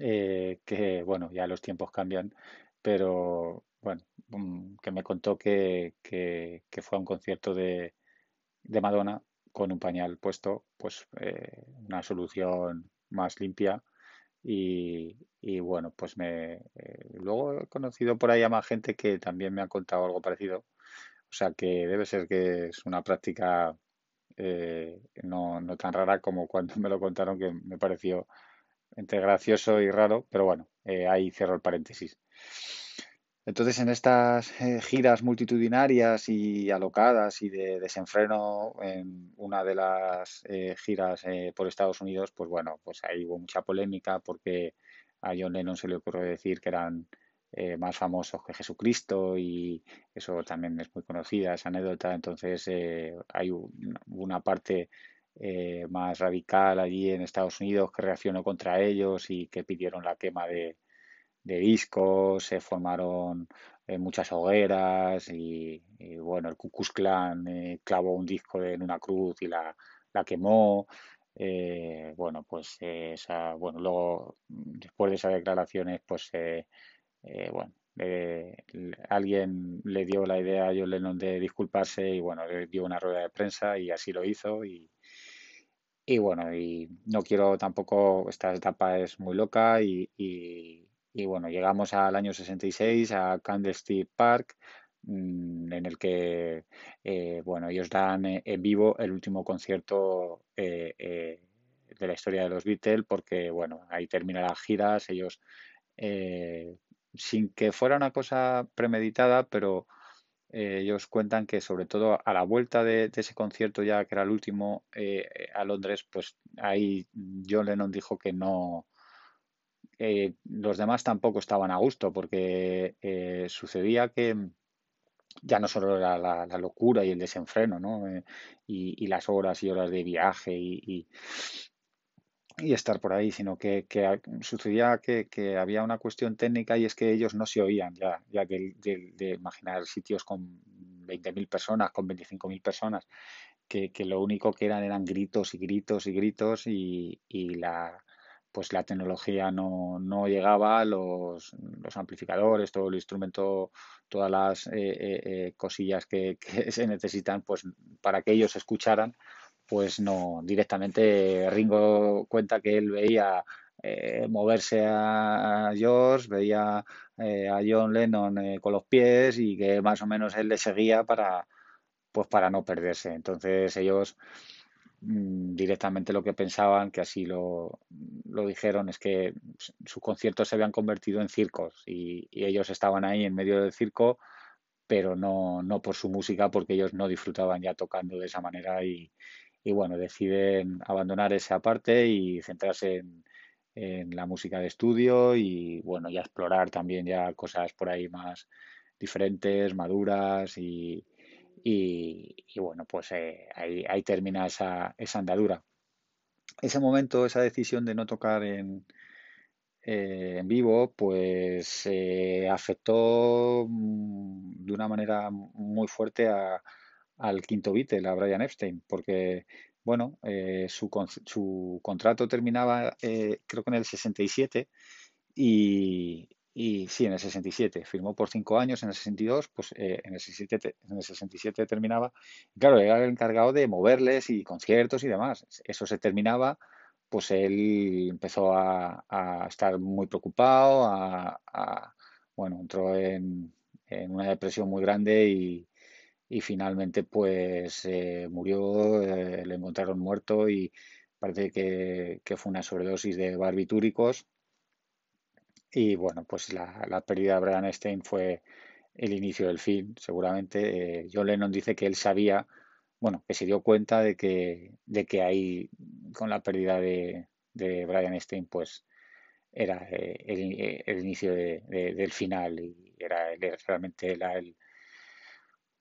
eh, que bueno, ya los tiempos cambian, pero bueno, mm, que me contó que, que, fue a un concierto de, de, Madonna con un pañal puesto, pues eh, una solución más limpia y, y bueno, pues me eh, luego he conocido por ahí a más gente que también me ha contado algo parecido, o sea que debe ser que es una práctica no, no tan rara como cuando [LAUGHS] me lo contaron que me pareció entre gracioso y raro, pero bueno, eh, ahí cierro el paréntesis. Entonces, en estas eh, giras multitudinarias y alocadas y de desenfreno en una de las eh, giras por Estados Unidos, pues bueno, pues ahí hubo mucha polémica porque a John Lennon se le ocurrió decir que eran más famosos que Jesucristo y eso también es muy conocida, esa anécdota. Entonces, hay una parte eh, más radical allí en Estados Unidos que reaccionó contra ellos y que pidieron la quema de, discos, se formaron eh, muchas hogueras y, bueno, el Ku Klux Klan eh, clavó un disco en una cruz y la, la quemó. bueno, pues esa, bueno, luego después de esas declaraciones, pues bueno, alguien le dio la idea a John Lennon de disculparse y bueno, le dio una rueda de prensa y así lo hizo y, y bueno, y no quiero tampoco, esta etapa es muy loca y, y, bueno, llegamos al año 66 a Candlestick Park, mm, en el que, eh, bueno, ellos dan eh, en vivo el último concierto eh, de la historia de los Beatles, porque, bueno, ahí terminan las giras, ellos, sin que fuera una cosa premeditada, pero eh, ellos cuentan que sobre todo a la vuelta de, ese concierto ya que era el último eh, a Londres, pues ahí John Lennon dijo que no, eh, los demás tampoco estaban a gusto porque sucedía que ya no solo era la, locura y el desenfreno, ¿no? y, las horas y horas de viaje y estar por ahí, sino que, sucedía que, había una cuestión técnica y es que ellos no se oían ya, ya de, imaginar sitios con 20.000 personas, con 25.000 personas, que, lo único que eran eran gritos y gritos y gritos y, la pues la tecnología no, no llegaba, los, los, amplificadores, todo el instrumento, todas las eh, eh, eh, cosillas que, [LAUGHS] que se necesitan pues para que ellos escucharan, pues no, directamente Ringo cuenta que él veía eh, moverse a, George, veía eh, a John Lennon eh, con los pies y que más o menos él le seguía para, pues para no perderse. Entonces ellos mm, directamente lo que pensaban, que así lo, lo, dijeron, es que sus conciertos se habían convertido en circos y, y ellos estaban ahí en medio del circo pero no, no por su música, porque ellos no disfrutaban ya tocando de esa manera y, y bueno, deciden abandonar esa parte y centrarse en, la música de estudio y bueno, ya explorar también ya cosas por ahí más diferentes, maduras y, y, bueno, pues eh, ahí, ahí, termina esa, esa andadura. Ese momento, esa decisión de no tocar en, eh, en vivo, pues eh, afectó mm, de una manera muy fuerte a, al quinto Beatle, a Brian Epstein, porque bueno, eh, su, su, contrato terminaba eh, creo que en el 67 y, y sí, en el 67, firmó por cinco años, en el 62, pues eh, en, el 67, en el 67 terminaba. claro, era el encargado de moverles y conciertos y demás. Eso se terminaba, pues él empezó a, estar muy preocupado, a, bueno, entró en, en, una depresión muy grande y, y finalmente pues eh, murió, eh, le encontraron muerto y parece que, fue una sobredosis de barbitúricos. Y bueno pues la, pérdida de Brian Stein fue el inicio del fin seguramente. Eh, John Lennon dice que él sabía bueno que se dio cuenta de que de que ahí con la pérdida de, de Brian Stein pues era el, inicio del final y era realmente el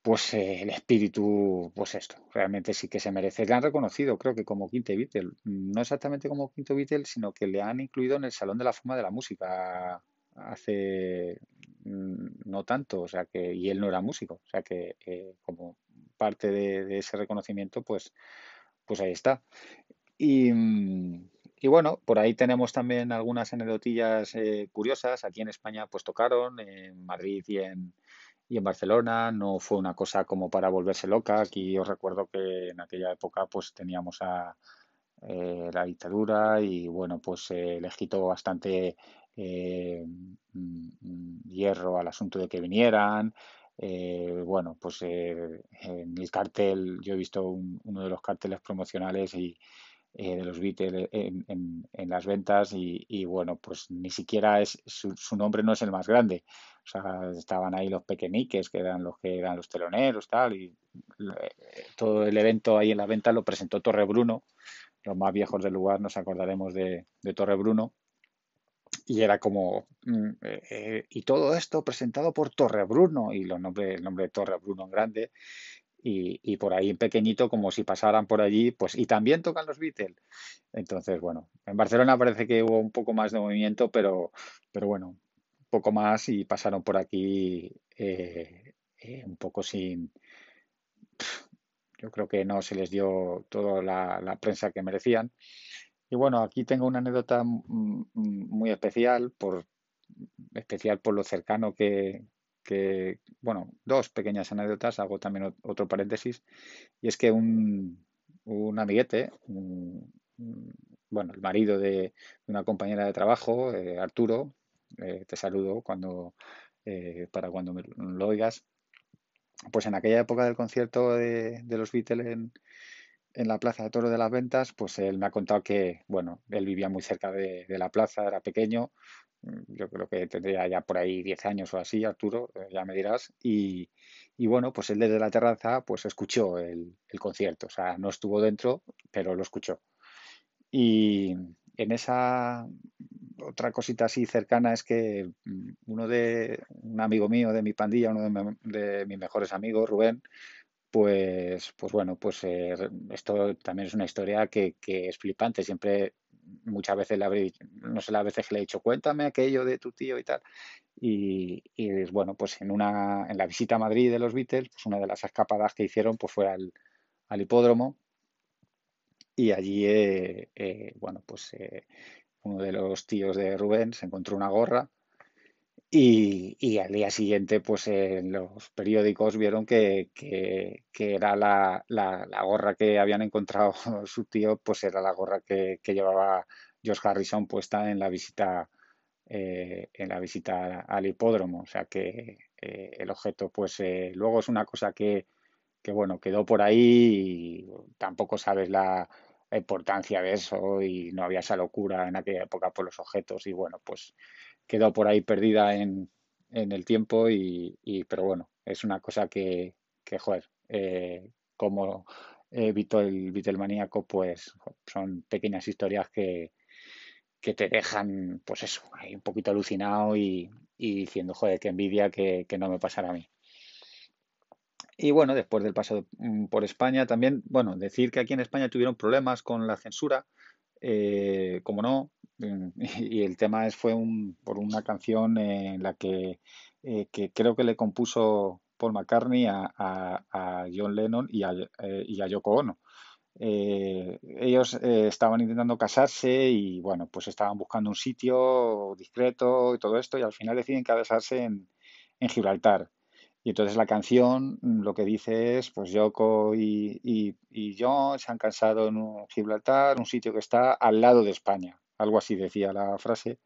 pues eh, el espíritu, pues esto, realmente sí que se merece. Le han reconocido, creo que como quinto Beatle, no exactamente como quinto Beatle, sino que le han incluido en el Salón de la Fama de la Música hace mm, no tanto, o sea que, y él no era músico, o sea que eh, como parte de, ese reconocimiento, pues, pues ahí está. Y, mm, y, bueno, por ahí tenemos también algunas anedotillas eh, curiosas. Aquí en España, pues tocaron, en Madrid y en, y en Barcelona no fue una cosa como para volverse loca. Aquí os recuerdo que en aquella época pues teníamos a eh, la dictadura y bueno pues eh, les quitó bastante eh, mm, hierro al asunto de que vinieran. bueno, pues en el cartel, yo he visto uno de los carteles promocionales y de los Beatles en, en, las ventas y, bueno, pues ni siquiera es su, su nombre no es el más grande. Estaban ahí los pequeñiques, que eran los que eran los teloneros, tal, y eh, todo el evento ahí en la venta lo presentó Torre Bruno. Los más viejos del lugar nos acordaremos de, Torre Bruno. Y era como, mm, eh, eh, y todo esto presentado por Torre Bruno, y los nombre, el nombre de Torre Bruno en grande, y, y, por ahí en pequeñito, como si pasaran por allí, pues, y también tocan los Beatles. Entonces, bueno, en Barcelona parece que hubo un poco más de movimiento, pero, pero bueno, poco más y pasaron por aquí eh, eh, un poco sin... Yo creo que no se les dio toda la, prensa que merecían. Y bueno, aquí tengo una anécdota muy especial, por, especial por lo cercano que, que, bueno, dos pequeñas anécdotas, hago también otro paréntesis, y es que un, un amiguete, bueno, el marido de una compañera de trabajo, eh, Arturo, eh, te saludo cuando, eh, para cuando lo oigas. Pues en aquella época del concierto de, los Beatles en, en, la Plaza de Toro de las Ventas, pues él me ha contado que, bueno, él vivía muy cerca de, la plaza, era pequeño, yo creo que tendría ya por ahí 10 años o así, Arturo, eh, ya me dirás, y, bueno, pues él desde la terraza pues escuchó el, concierto, o sea, no estuvo dentro, pero lo escuchó. Y en esa otra cosita así cercana es que mm, uno de un amigo mío de mi pandilla, uno de, mis mejores amigos, Rubén, pues, pues bueno, pues eh, esto también es una historia que, es flipante. Siempre muchas veces le habré, no sé las veces que le he dicho, cuéntame aquello de tu tío y tal. Y, bueno, pues en una, en la visita a Madrid de los Beatles, pues una de las escapadas que hicieron pues fue al, hipódromo y allí, eh, eh, bueno, pues eh, uno de los tíos de Rubén se encontró una gorra y, al día siguiente, pues en los periódicos vieron que, era la, gorra que habían encontrado [LAUGHS] su tío, pues era la gorra que, llevaba George Harrison puesta en la visita eh, en la visita al hipódromo. O sea que eh, el objeto, pues eh, luego es una cosa que, que, bueno, quedó por ahí y tampoco sabes la, importancia de eso y no había esa locura en aquella época por los objetos y bueno, pues quedó por ahí perdida en, en el tiempo y, pero bueno, es una cosa que, que joder, eh, como eh, el Beatlemaníaco, pues son pequeñas historias que, que te dejan, pues eso, ahí un poquito alucinado y, diciendo, joder, qué envidia que, que no me pasara a mí. Y bueno, después del paso mm, por España también, bueno, decir que aquí en España tuvieron problemas con la censura, eh, como no, mm, [LAUGHS] y el tema es, fue un, por una canción en la que, eh, creo que le compuso Paul McCartney a, John Lennon y a, eh, Yoko Ono. ellos estaban intentando casarse y bueno, pues estaban buscando un sitio discreto y todo esto y al final deciden casarse en Gibraltar. Y entonces la canción mm, lo que dice es, pues Yoko y, y, yo se han casado en Gibraltar, un sitio que está al lado de España. Algo así decía la frase.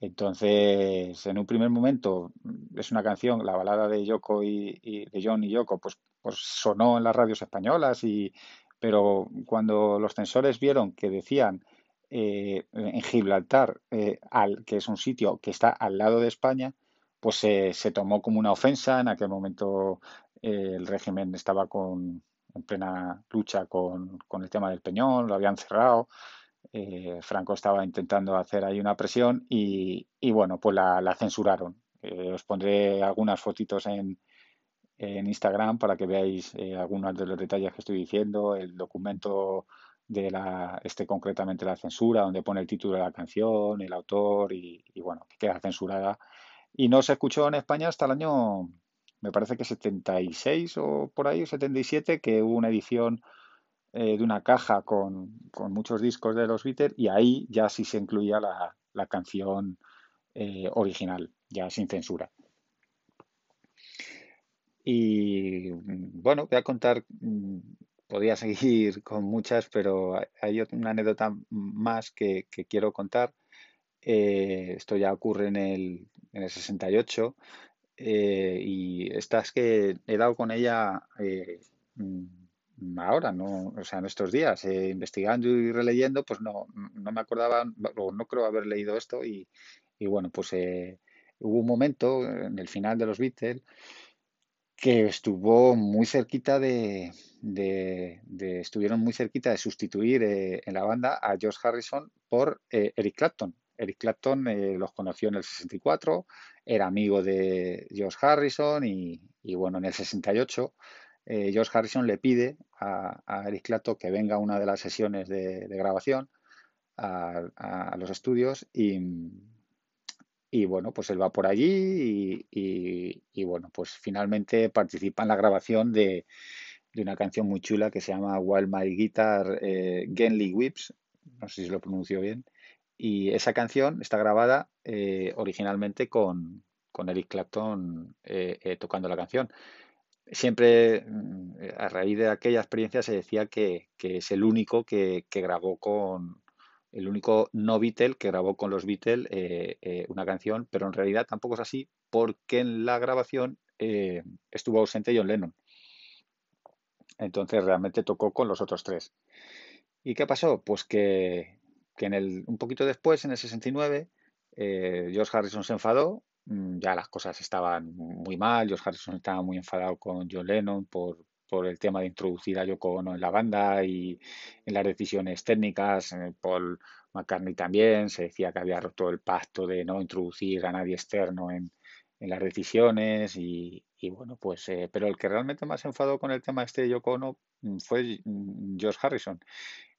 Entonces, en un primer momento mm, es una canción, la balada de Yoko y, de John y Yoko, pues, pues sonó en las radios españolas, y, pero cuando los censores vieron que decían eh, en Gibraltar, eh, al, que es un sitio que está al lado de España, pues se, tomó como una ofensa. En aquel momento eh, el régimen estaba con, en plena lucha con, el tema del Peñón, lo habían cerrado. Eh, Franco estaba intentando hacer ahí una presión y, bueno, pues la, censuraron. Eh, os pondré algunas fotitos en, en Instagram para que veáis algunos de los detalles que estoy diciendo, el documento de la, este concretamente la censura, donde pone el título de la canción, el autor y, y bueno, que queda censurada y no se escuchó en España hasta el año, me parece que 76 o por ahí, 77, que hubo una edición eh, de una caja con, muchos discos de los Beatles y ahí ya sí se incluía la, canción eh, original, ya sin censura. Y bueno, voy a contar, mm, podría [LAUGHS] seguir con muchas, pero hay una anécdota más que quiero contar eh, esto ya ocurre en el, en el 68. Eh, y estas que he dado con ella eh, mm, ahora, ¿no? O sea, en estos días, investigando y releyendo, pues no, no me acordaba, o no creo haber leído esto. Y, bueno, pues hubo un momento en el final de los Beatles que estuvo muy cerquita de, estuvieron muy cerquita de sustituir en la banda a George Harrison por Eric Clapton. Eric Clapton eh, los conoció en el 64, era amigo de George Harrison y, bueno, en el 68 eh, George Harrison le pide a, Eric Clapton que venga a una de las sesiones de, grabación a, los estudios y, bueno, pues él va por allí y, bueno, pues finalmente participa en la grabación de, una canción muy chula que se llama While My Guitar eh, Genly Whips, no sé si lo pronuncio bien, y esa canción está grabada eh, originalmente con, Eric Clapton eh, eh, tocando la canción. Siempre mm, a raíz de aquella experiencia se decía que, es el único que, grabó con, el único no Beatle que grabó con los Beatles una canción, pero en realidad tampoco es así porque en la grabación estuvo ausente John Lennon. Entonces realmente tocó con los otros tres. ¿Y qué pasó? Pues que, que en el, un poquito después, en el 69, George Harrison se enfadó, mm, ya las cosas estaban muy mal, George Harrison estaba muy enfadado con John Lennon por, por el tema de introducir a Yoko Ono en la banda y en las decisiones técnicas. Paul McCartney también se decía que había roto el pacto de no introducir a nadie externo en, las decisiones y, bueno, pues, eh, pero el que realmente más enfadó con el tema este de Yoko Ono mm, fue mm, George Harrison.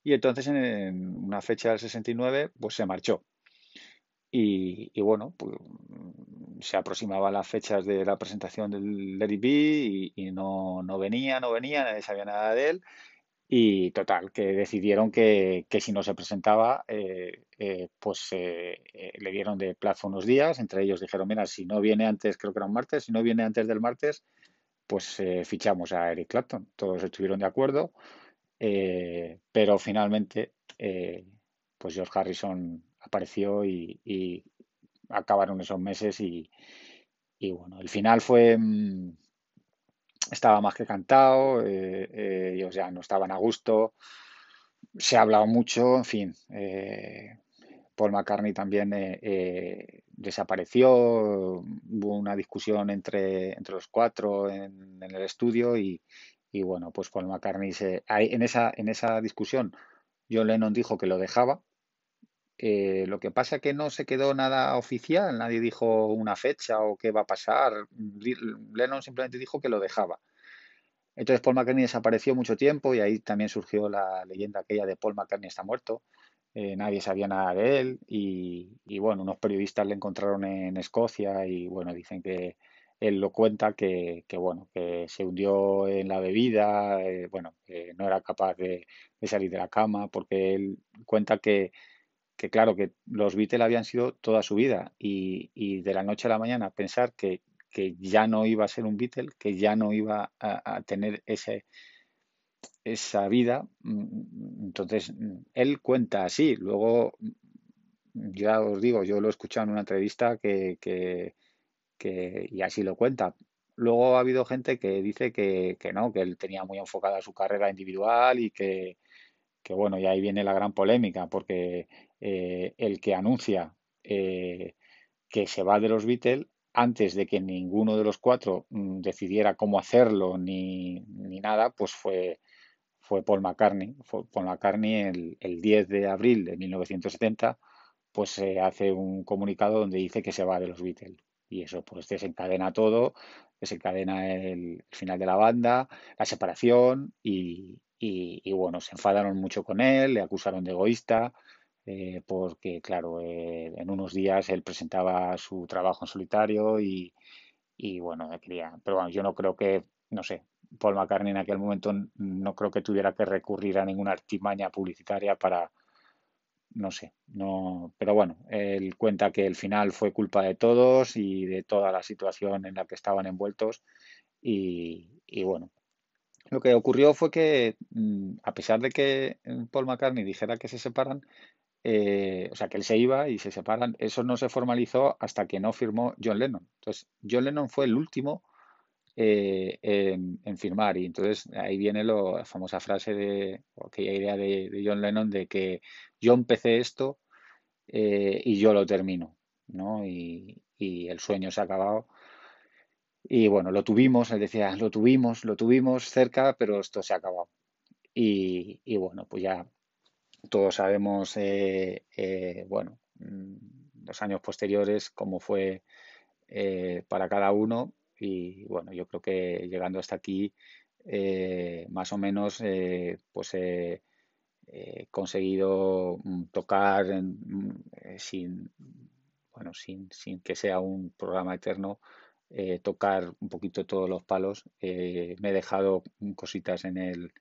Y entonces en una fecha del 69, pues se marchó. Y, bueno, pues, se aproximaban las fechas de la presentación del Larry B y, no, no, venía, no venía, nadie sabía nada de él. Y total, que decidieron que, que si no se presentaba, eh, eh, pues eh, le dieron de plazo unos días. Entre ellos dijeron, mira, si no viene antes, creo que era un martes, si no viene antes del martes, pues fichamos a Eric Clapton. Todos estuvieron de acuerdo, pero finalmente, pues George Harrison apareció y, acabaron esos meses y, bueno, el final fue mm, estaba más que cantado, eh, eh, ellos ya no estaban a gusto, se ha hablado mucho, en fin, eh, Paul McCartney también desapareció, hubo una discusión entre, entre los cuatro en, el estudio y, y, bueno, pues Paul McCartney se, en, esa, en esa discusión John Lennon dijo que lo dejaba, eh, lo que pasa es que no se quedó nada oficial, nadie dijo una fecha o qué va a pasar. Lennon simplemente dijo que lo dejaba. Entonces Paul McCartney desapareció mucho tiempo y ahí también surgió la leyenda aquella de Paul McCartney está muerto. Eh, nadie sabía nada de él y, bueno, unos periodistas le encontraron en Escocia y bueno, dicen que él lo cuenta que, bueno, que se hundió en la bebida, eh, bueno, que no era capaz de salir de la cama porque él cuenta que que claro, que los Beatles habían sido toda su vida y, de la noche a la mañana pensar que, ya no iba a ser un Beatle, que ya no iba a, tener ese, esa vida, mm, entonces él cuenta así, luego ya os digo, yo lo he escuchado en una entrevista que, y así lo cuenta. Luego ha habido gente que dice que, que no, que él tenía muy enfocada su carrera individual y que, que bueno, y ahí viene la gran polémica, porque eh, el que anuncia eh, que se va de los Beatles, antes de que ninguno de los cuatro mm, decidiera cómo hacerlo ni, nada, pues fue, fue Paul McCartney. Paul McCartney el, el 10 de abril de 1970, pues se hace un comunicado donde dice que se va de los Beatles. Y eso pues desencadena todo, desencadena el final de la banda, la separación y, y, bueno, se enfadaron mucho con él, le acusaron de egoísta, eh, porque claro, eh, en unos días él presentaba su trabajo en solitario y, y bueno, quería, pero bueno, yo no creo que, no sé, Paul McCartney en aquel momento no creo que tuviera que recurrir a ninguna artimaña publicitaria para, no sé, no, pero bueno, él cuenta que el final fue culpa de todos y de toda la situación en la que estaban envueltos y, y bueno, lo que ocurrió fue que, mm, a pesar de que mm, Paul McCartney dijera que se separan, eh, o sea, que él se iba y se separan, eso no se formalizó hasta que no firmó John Lennon. Entonces, John Lennon fue el último eh, en, firmar y entonces ahí viene la famosa frase de, aquella idea de, John Lennon de que yo empecé esto eh, y yo lo termino, ¿no? Y, y el sueño se ha acabado y bueno, lo tuvimos, él decía, lo tuvimos, lo tuvimos cerca, pero esto se ha acabado. Y, y bueno, pues ya todos sabemos, eh, bueno, mm, los años posteriores, cómo fue para cada uno. Y bueno, yo creo que llegando hasta aquí, más o menos, pues he conseguido mm, tocar mm, sin, bueno, sin, sin que sea un programa eterno eh, tocar un poquito todos los palos. Eh, me he dejado cositas en el,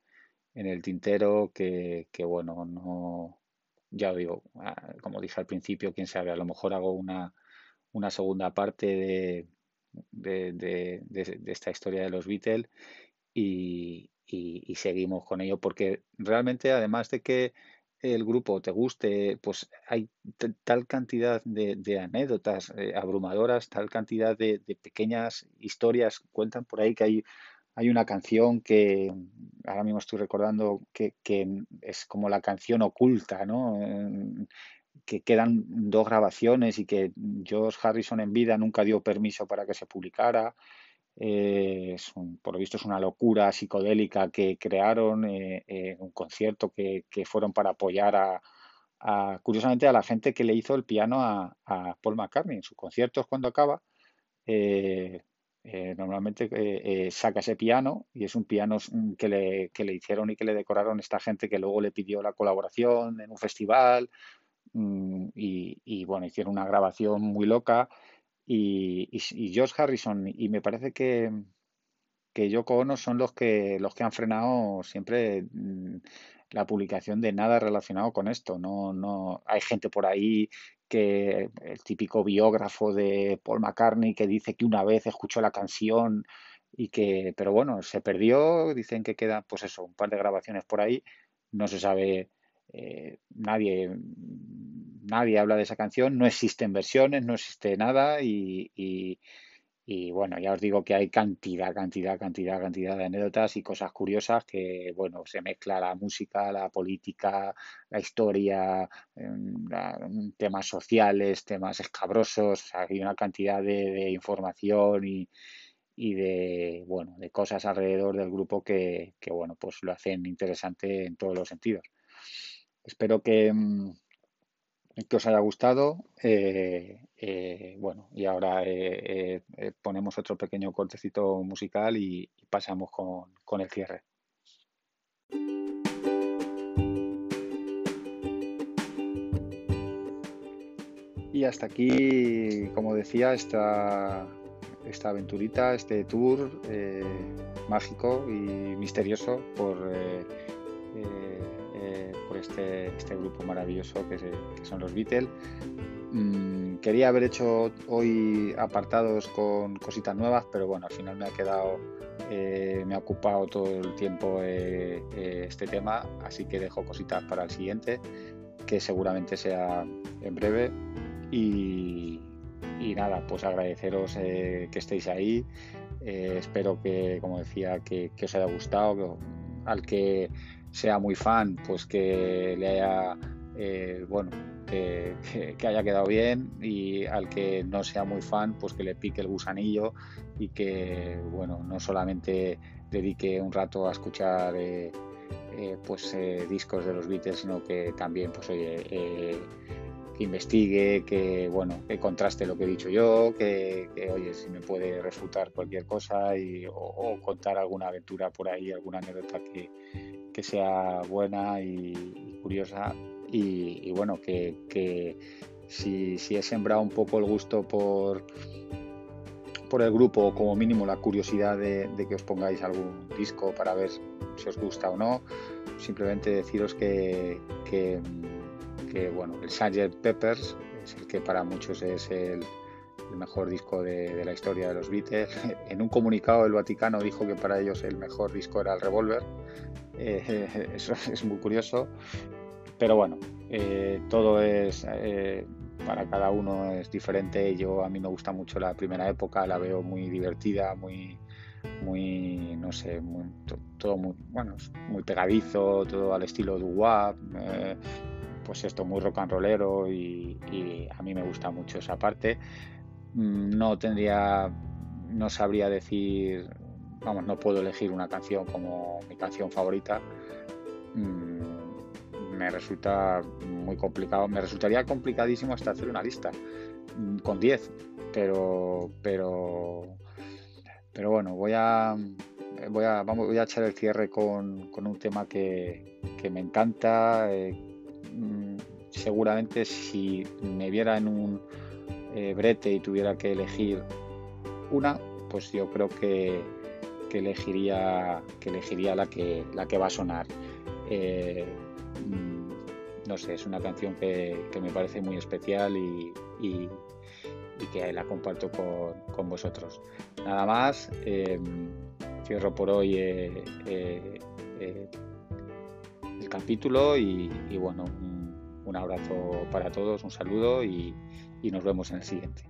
en el tintero que, bueno, no, ya digo, ah, como dije al principio, quién sabe, a lo mejor hago una, una segunda parte de, de, esta historia de los Beatles y, y, seguimos con ello, porque realmente además de que el grupo te guste, pues hay tal cantidad de, anécdotas eh, abrumadoras, tal cantidad de, pequeñas historias, cuentan por ahí que hay, hay una canción que ahora mismo estoy recordando que, es como la canción oculta, ¿no? Quedan dos grabaciones y que George Harrison en vida nunca dio permiso para que se publicara. Eh, por lo visto es una locura psicodélica que crearon, eh, un concierto que, fueron para apoyar a, curiosamente, a la gente que le hizo el piano a, Paul McCartney. En sus conciertos, cuando acaba, normalmente saca ese piano y es un piano que le, que le hicieron y que le decoraron esta gente que luego le pidió la colaboración en un festival Mm, y, bueno, hicieron una grabación muy loca y, y, George Harrison y me parece que, que Yoko Ono son los que, los que han frenado siempre mm, la publicación de nada relacionado con esto. No, no, hay gente por ahí que el típico biógrafo de Paul McCartney que dice que una vez escuchó la canción y que, pero bueno, se perdió, dicen que quedan, pues eso, un par de grabaciones por ahí, no se sabe eh, nadie, nadie habla de esa canción, no existen versiones, no existe nada y, y, bueno, ya os digo que hay cantidad, cantidad, cantidad, cantidad de anécdotas y cosas curiosas que, bueno, se mezcla la música, la política, la historia, em, temas sociales, temas escabrosos, hay una cantidad de, información y, y de bueno de cosas alrededor del grupo que, que bueno pues lo hacen interesante en todos los sentidos Espero que, mm, que os haya gustado. Eh, eh, bueno, y ahora eh, ponemos otro pequeño cortecito musical y, pasamos con, el cierre. Y hasta aquí, como decía, esta, esta aventurita, este tour mágico y misterioso por este, este grupo maravilloso que, son los Beatles. Mm, quería haber hecho hoy apartados con cositas nuevas, pero bueno, al final me ha quedado, eh, me ha ocupado todo el tiempo eh, eh, este tema, así que dejo cositas para el siguiente, que seguramente sea en breve. Y, nada, pues agradeceros que estéis ahí. espero que, como decía, que, que os haya gustado, al que sea muy fan, pues que le haya, eh, bueno, que, haya quedado bien y al que no sea muy fan, pues que le pique el gusanillo y que, bueno, no solamente dedique un rato a escuchar eh, eh, pues discos de los Beatles, sino que también, pues oye, que investigue, que bueno, que contraste lo que he dicho yo, que, oye, si me puede refutar cualquier cosa y, o contar alguna aventura por ahí, alguna anécdota que, que sea buena y, curiosa. Y, bueno, que, si, he sembrado un poco el gusto por, por el grupo o como mínimo la curiosidad de, que os pongáis algún disco para ver si os gusta o no, simplemente deciros que, que, bueno, el Sgt. Peppers es el que para muchos es el, mejor disco de, de, la historia de los Beatles. [LAUGHS] En un comunicado el Vaticano dijo que para ellos el mejor disco era el Revolver eh, [LAUGHS] eso es muy curioso. Pero bueno, eh, todo es eh, para cada uno es diferente. Yo a mí me gusta mucho la primera época, la veo muy divertida, muy, muy, no sé, todo muy, bueno, muy pegadizo, todo al estilo WAP, pues esto muy rock and rollero y, a mí me gusta mucho esa parte. Mm, no tendría, no sabría decir vamos, no puedo elegir una canción como mi canción favorita. Mm, me resulta muy complicado, me resultaría complicadísimo hasta hacer una lista mm, con 10, pero, pero, pero bueno, voy a, voy a, vamos, voy a echar el cierre con, un tema que, me encanta. Eh, seguramente si me viera en un eh, brete y tuviera que elegir una, pues yo creo que que elegiría, que elegiría la, que, la que va a sonar. Eh, mm, no sé, es una canción que, me parece muy especial y, que la comparto con, vosotros. Nada más, em, cierro por hoy eh, eh, capítulo y, bueno, un, abrazo para todos, un saludo y nos vemos en el siguiente.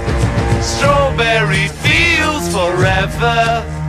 Strawberry fields forever.